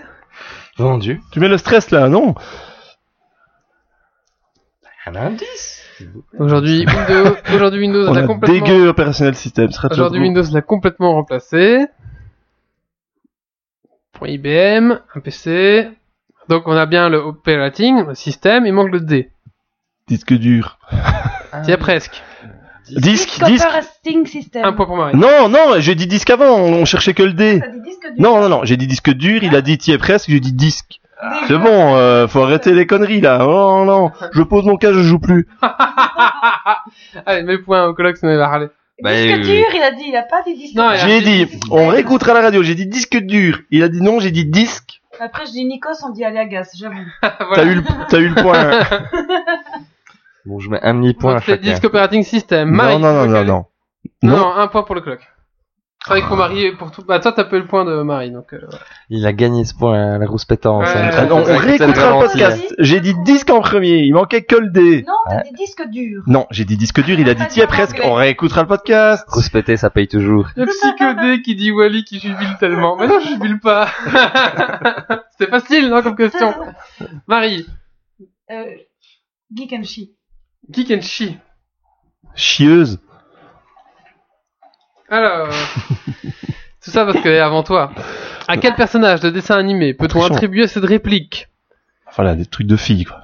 Vendu. Tu mets le stress là, non? Un indice. Aujourd'hui, Windows, aujourd'hui Windows On l'a a complètement, dégueu opérationnel système. ce serait trop aujourd'hui drôle. Windows l'a complètement remplacé. Pour IBM, un PC. Donc on a bien le operating, le système, il manque le D. Disque dur. Y es presque. Disque, Disc disque. Operating System. Un point pour Marie. Non, non, j'ai dit disque avant, on cherchait que le D. T'as dit disque dur. Non, non, non, j'ai dit disque dur, il a dit tiers presque, j'ai dit disque. C'est bon, euh, faut arrêter les conneries là. Oh non, je pose mon cas, je joue plus. <laughs> Allez, mets point au colloque, va râler. Bah, disque oui. dur, il a dit, il a pas dit disque Non, dur. J'ai dit- on réécoutera la radio, j'ai dit disque dur. Il a dit non, j'ai dit disque. Après, je dis Nikos, on dit Aliagas, j'avoue. <laughs> T'as Voilà. eu, le- t'as eu le point. <laughs> Bon, je mets un demi-point à Donc c'est chacun. Disk Operating System. Non, non, non. Non, Non. non, un point pour le clock. Vrai que pour Marie, pour tout. Bah, toi, t'as peu le point de Marie, donc. euh, voilà. Il a gagné ce point à la rousse pétance. Ouais. hein. Ah non, on réécoutera le podcast. J'ai dit disque en premier, il manquait que le D. Non, t'as dit disque dur. Non, j'ai dit disque dur, il a dit Pas en presque. On réécoutera le podcast. Rousse pétée, ça paye toujours. Il y a Psychodé qui dit Wally qui jubile tellement. Mais non, je jubile pas. <laughs> C'était facile, non, comme question. Marie, Euh, Geek and She. Geek and She. Chieuse. Alors. <laughs> Tout ça parce qu'elle est avant toi. À quel personnage de dessin animé peut-on Attention. attribuer cette réplique? Voilà, des trucs de filles, quoi.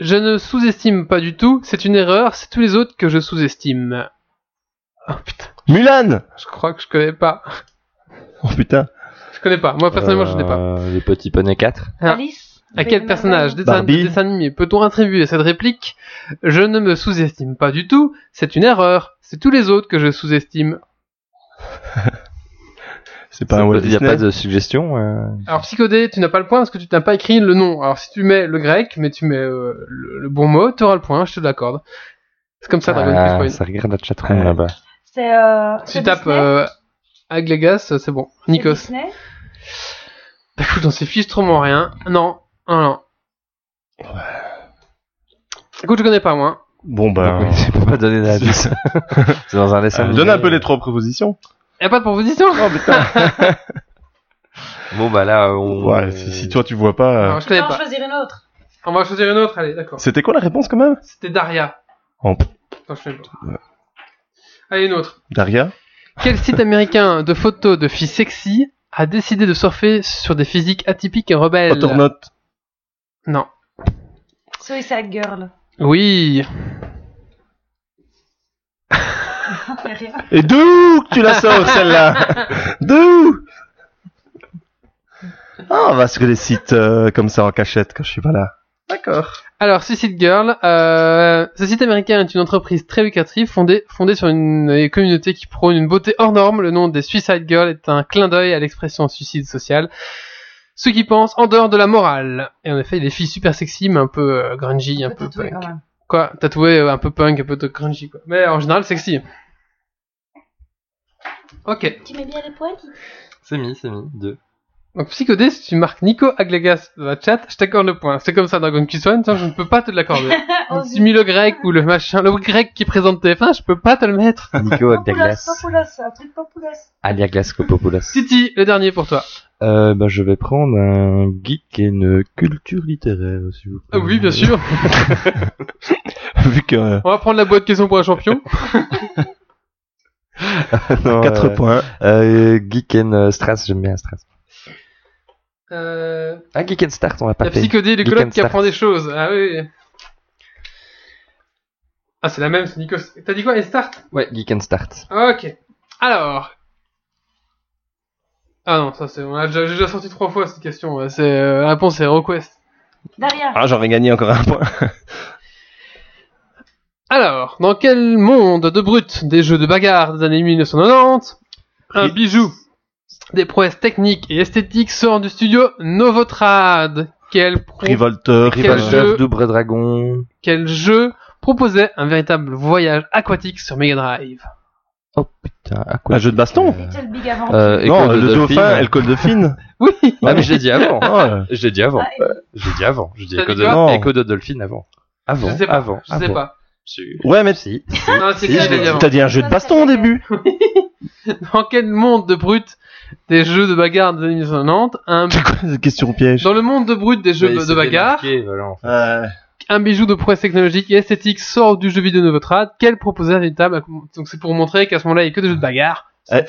Je ne sous-estime pas du tout, c'est une erreur, c'est tous les autres que je sous-estime. Oh putain, Mulan je crois que je connais pas. Oh putain. Je connais pas. Moi, personnellement, je n'ai pas. Euh, Les petits poneys 4. Ah. Alice. À quel personnage dessin, de Barbie. dessin animé peut-on attribuer cette réplique? Je ne me sous-estime pas du tout, c'est une erreur, c'est tous les autres que je sous-estime. <laughs> C'est pas un Walt Il n'y a pas de suggestion. euh, Alors Psychodé, tu n'as pas le point parce que tu n'as pas écrit le nom. Alors si tu mets le grec, mais tu mets euh, le, le bon mot, tu auras le point, je te l'accorde. C'est comme ça, Dragon Quest ah, Point. ça regarde la chatroom Ouais. là-bas. C'est euh, tu tapes euh, Aglegas, c'est bon. Nikos. Disney Bah, écoute, on sait fichtrement rien. Non, non, non. Écoute, je connais pas moi. Bon bah. Donc, oui, je peux pas donner d'indice. <laughs> C'est dans un dessin. euh, animé. donne un peu les trois propositions. Y a pas de proposition Oh putain. <laughs> Bon bah là, on. ouais, si, si toi tu vois pas. euh, Alors, je connais Non, pas. choisir une autre. On va choisir une autre, allez, d'accord. C'était quoi la réponse quand même? C'était Daria. Oh, Attends, je pas. Allez, une autre. Daria? Quel site américain de photos de filles sexy a décidé de surfer sur des physiques atypiques et rebelles? Autonote. Non. Suicide Girl. Oui. <laughs> Et d'où que tu la sors celle-là? D'où? Ah, on va sur les sites euh, comme ça en cachette quand je suis pas là. D'accord. Alors, Suicide Girl, euh, ce site américain est une entreprise très lucrative fondée, fondée sur une, une communauté qui prône une beauté hors norme. Le nom des Suicide Girl est un clin d'œil à l'expression suicide social. Ceux qui pensent en dehors de la morale. Et en effet, des filles super sexy, mais un peu euh, grungy, un peu punk. quand même. Quoi, tatoué, euh, un peu punk, un peu grungy, quoi. Mais en général, sexy. Ok. Tu mets bien les points C'est mis, c'est mis. Deux. Donc, Psychodé, si tu marques Nico Aglegas dans la chat, je t'accorde le point. C'est comme ça, One, tiens, je ne peux pas te l'accorder. <laughs> Donc, si tu mets le grec ou le machin, le grec qui présente TF1, je peux pas te le mettre. <laughs> Nico un truc Popoulos. Aliaglas Copopoulos. Titi, le dernier pour toi. Euh, bah, je vais prendre un geek et une culture littéraire, s'il vous Ah plaît. oui, bien sûr. <laughs> Vu que euh, On va prendre la boîte question pour un champion. Non, 4 euh, points. Euh, geek and Strass, j'aime bien Strass. Euh, Ah, geek and Start, on va la pas faire. psychodé du colloque and qui apprend des choses. Ah oui. Ah, c'est la même, c'est Nico. T'as dit quoi, et start? Ouais, geek and Start. Ok. Alors. Ah non, ça c'est, on a déjà, j'ai déjà sorti trois fois cette question. C'est, euh, la réponse c'est request. Daria. Ah, j'aurais gagné encore un point. <laughs> Alors, dans quel monde de brut des jeux de bagarre des années 1990, un bijou des prouesses techniques et esthétiques sort du studio Novotrad Quel, pro- Revolter, Quel Revolter. jeu Double Dragon. quel jeu proposait un véritable voyage aquatique sur Mega Drive? Oh putain, quoi Un jeu de baston Adventure. euh, Non, École le Dolphin. dauphin et le col de fine. <laughs> Oui. Ah mais je l'ai dit avant. Ouais. Je l'ai dit avant. Ah, Je l'ai dit avant. Je dis dit de, quoi Écho de Dolphin avant. Avant. Je sais pas. Avant. Je sais avant. pas. Ouais, mais Si. Non, c'est Si, que je je l'ai l'ai dit avant. t'as dit un jeu de baston au début. <laughs> Dans quel monde de brut des jeux de bagarre des années 1990, un... C'est quoi cette question piège dans le monde de brut des jeux de bagarre, marqué, voilà, en fait. Euh, un bijou de prouesse technologique et esthétique sort du jeu vidéo Novotrad. Quel proposeur d'une table Donc c'est pour montrer qu'à ce moment-là, il n'y a que des jeux de bagarre. Eh,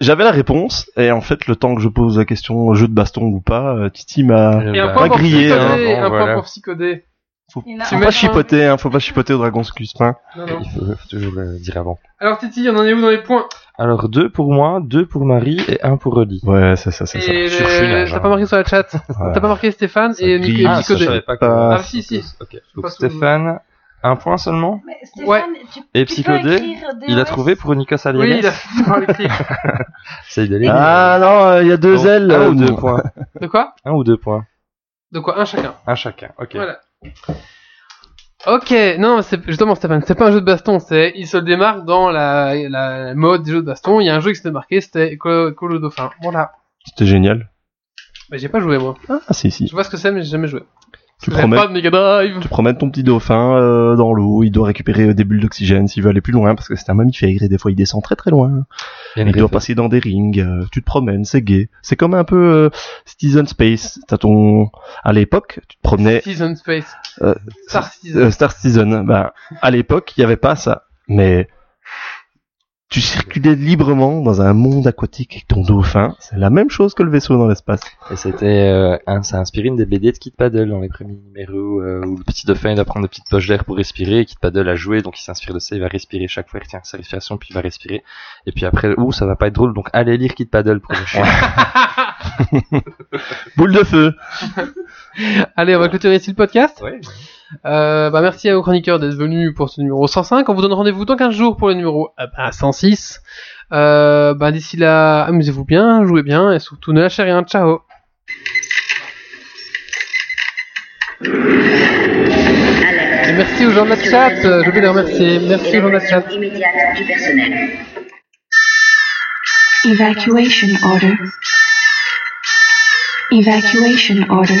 J'avais la réponse, et en fait, le temps que je pose la question jeu de baston ou pas, euh, Titi m'a... Un Bah, point pas pour grillé, psychoder. hein, bon, un point voilà. pour psychoder. Faut, faut un. pas chipoter, hein, faut pas chipoter au dragon Scuspin. Non, non. Il faut, faut toujours le dire avant. Alors Titi, on en est où dans les points? Alors deux pour moi, deux pour Marie et un pour Rudy. Ouais, c'est ça, c'est ça. Et t'as hein. pas marqué sur la chat. Ouais. T'as pas marqué Stéphane Ça et. Nico et Ah, ça, pas que... Ah, Ah si si. Ok. Donc Stéphane, un point seulement. Mais Stéphane, Ouais. tu, Et tu peux Psychodé, il a trouvé pour Oui, Aliagas. il a fait l'écrire. C'est idéal. Ah non, euh, il y a deux ailes. Un euh, ou deux points. De quoi? Un ou deux points. De quoi? Un chacun. Un chacun. Ok. Voilà. Ok, non, c'est justement Stéphane, c'est pas un jeu de baston, c'est il se démarque dans la, la mode des jeux de baston. Il y a un jeu qui s'était marqué, c'était Call Call of Dauphin. Voilà. C'était génial. Mais j'ai pas joué moi. Ah, si, si. Je vois ce que c'est, mais j'ai jamais joué. Tu pas de Mega Drive. Tu promènes ton petit dauphin euh, dans l'eau, il doit récupérer euh, des bulles d'oxygène s'il veut aller plus loin, parce que c'est un mammifère et des fois il descend très très loin. Il doit passer dans des rings, euh, tu te promènes, c'est gay. C'est comme un peu euh, Citizen Space. T'as ton... À l'époque, tu te promenais... Season Space. Euh, Star Citizen. Euh, Star Citizen, bah, à l'époque, il n'y avait pas ça. Mais tu circulais librement dans un monde aquatique avec ton dauphin. C'est la même chose que le vaisseau dans l'espace. Et c'était, euh, un, ça a inspiré une des BD de Kid Paddle dans les premiers numéros, euh, où le petit dauphin il doit prendre des petites poches d'air pour respirer, et Kid Paddle a joué, donc il s'inspire de ça, il va respirer chaque fois, il retient sa respiration, puis il va respirer. Et puis après, ouh, ça va pas être drôle, donc allez lire Kid Paddle pour le chien. <laughs> Boule de feu Allez, on va clôturer ici le podcast. ouais. Euh, bah, merci aux chroniqueurs d'être venus pour ce numéro 105. On vous donne rendez-vous dans 15 jours pour le numéro euh, bah, 106. Euh, bah, d'ici là, amusez-vous bien, jouez bien et surtout ne lâchez rien. Ciao. Et merci aux gens de la chat. Je vais les remercier. Merci aux gens de la chat. Evacuation order. Evacuation order.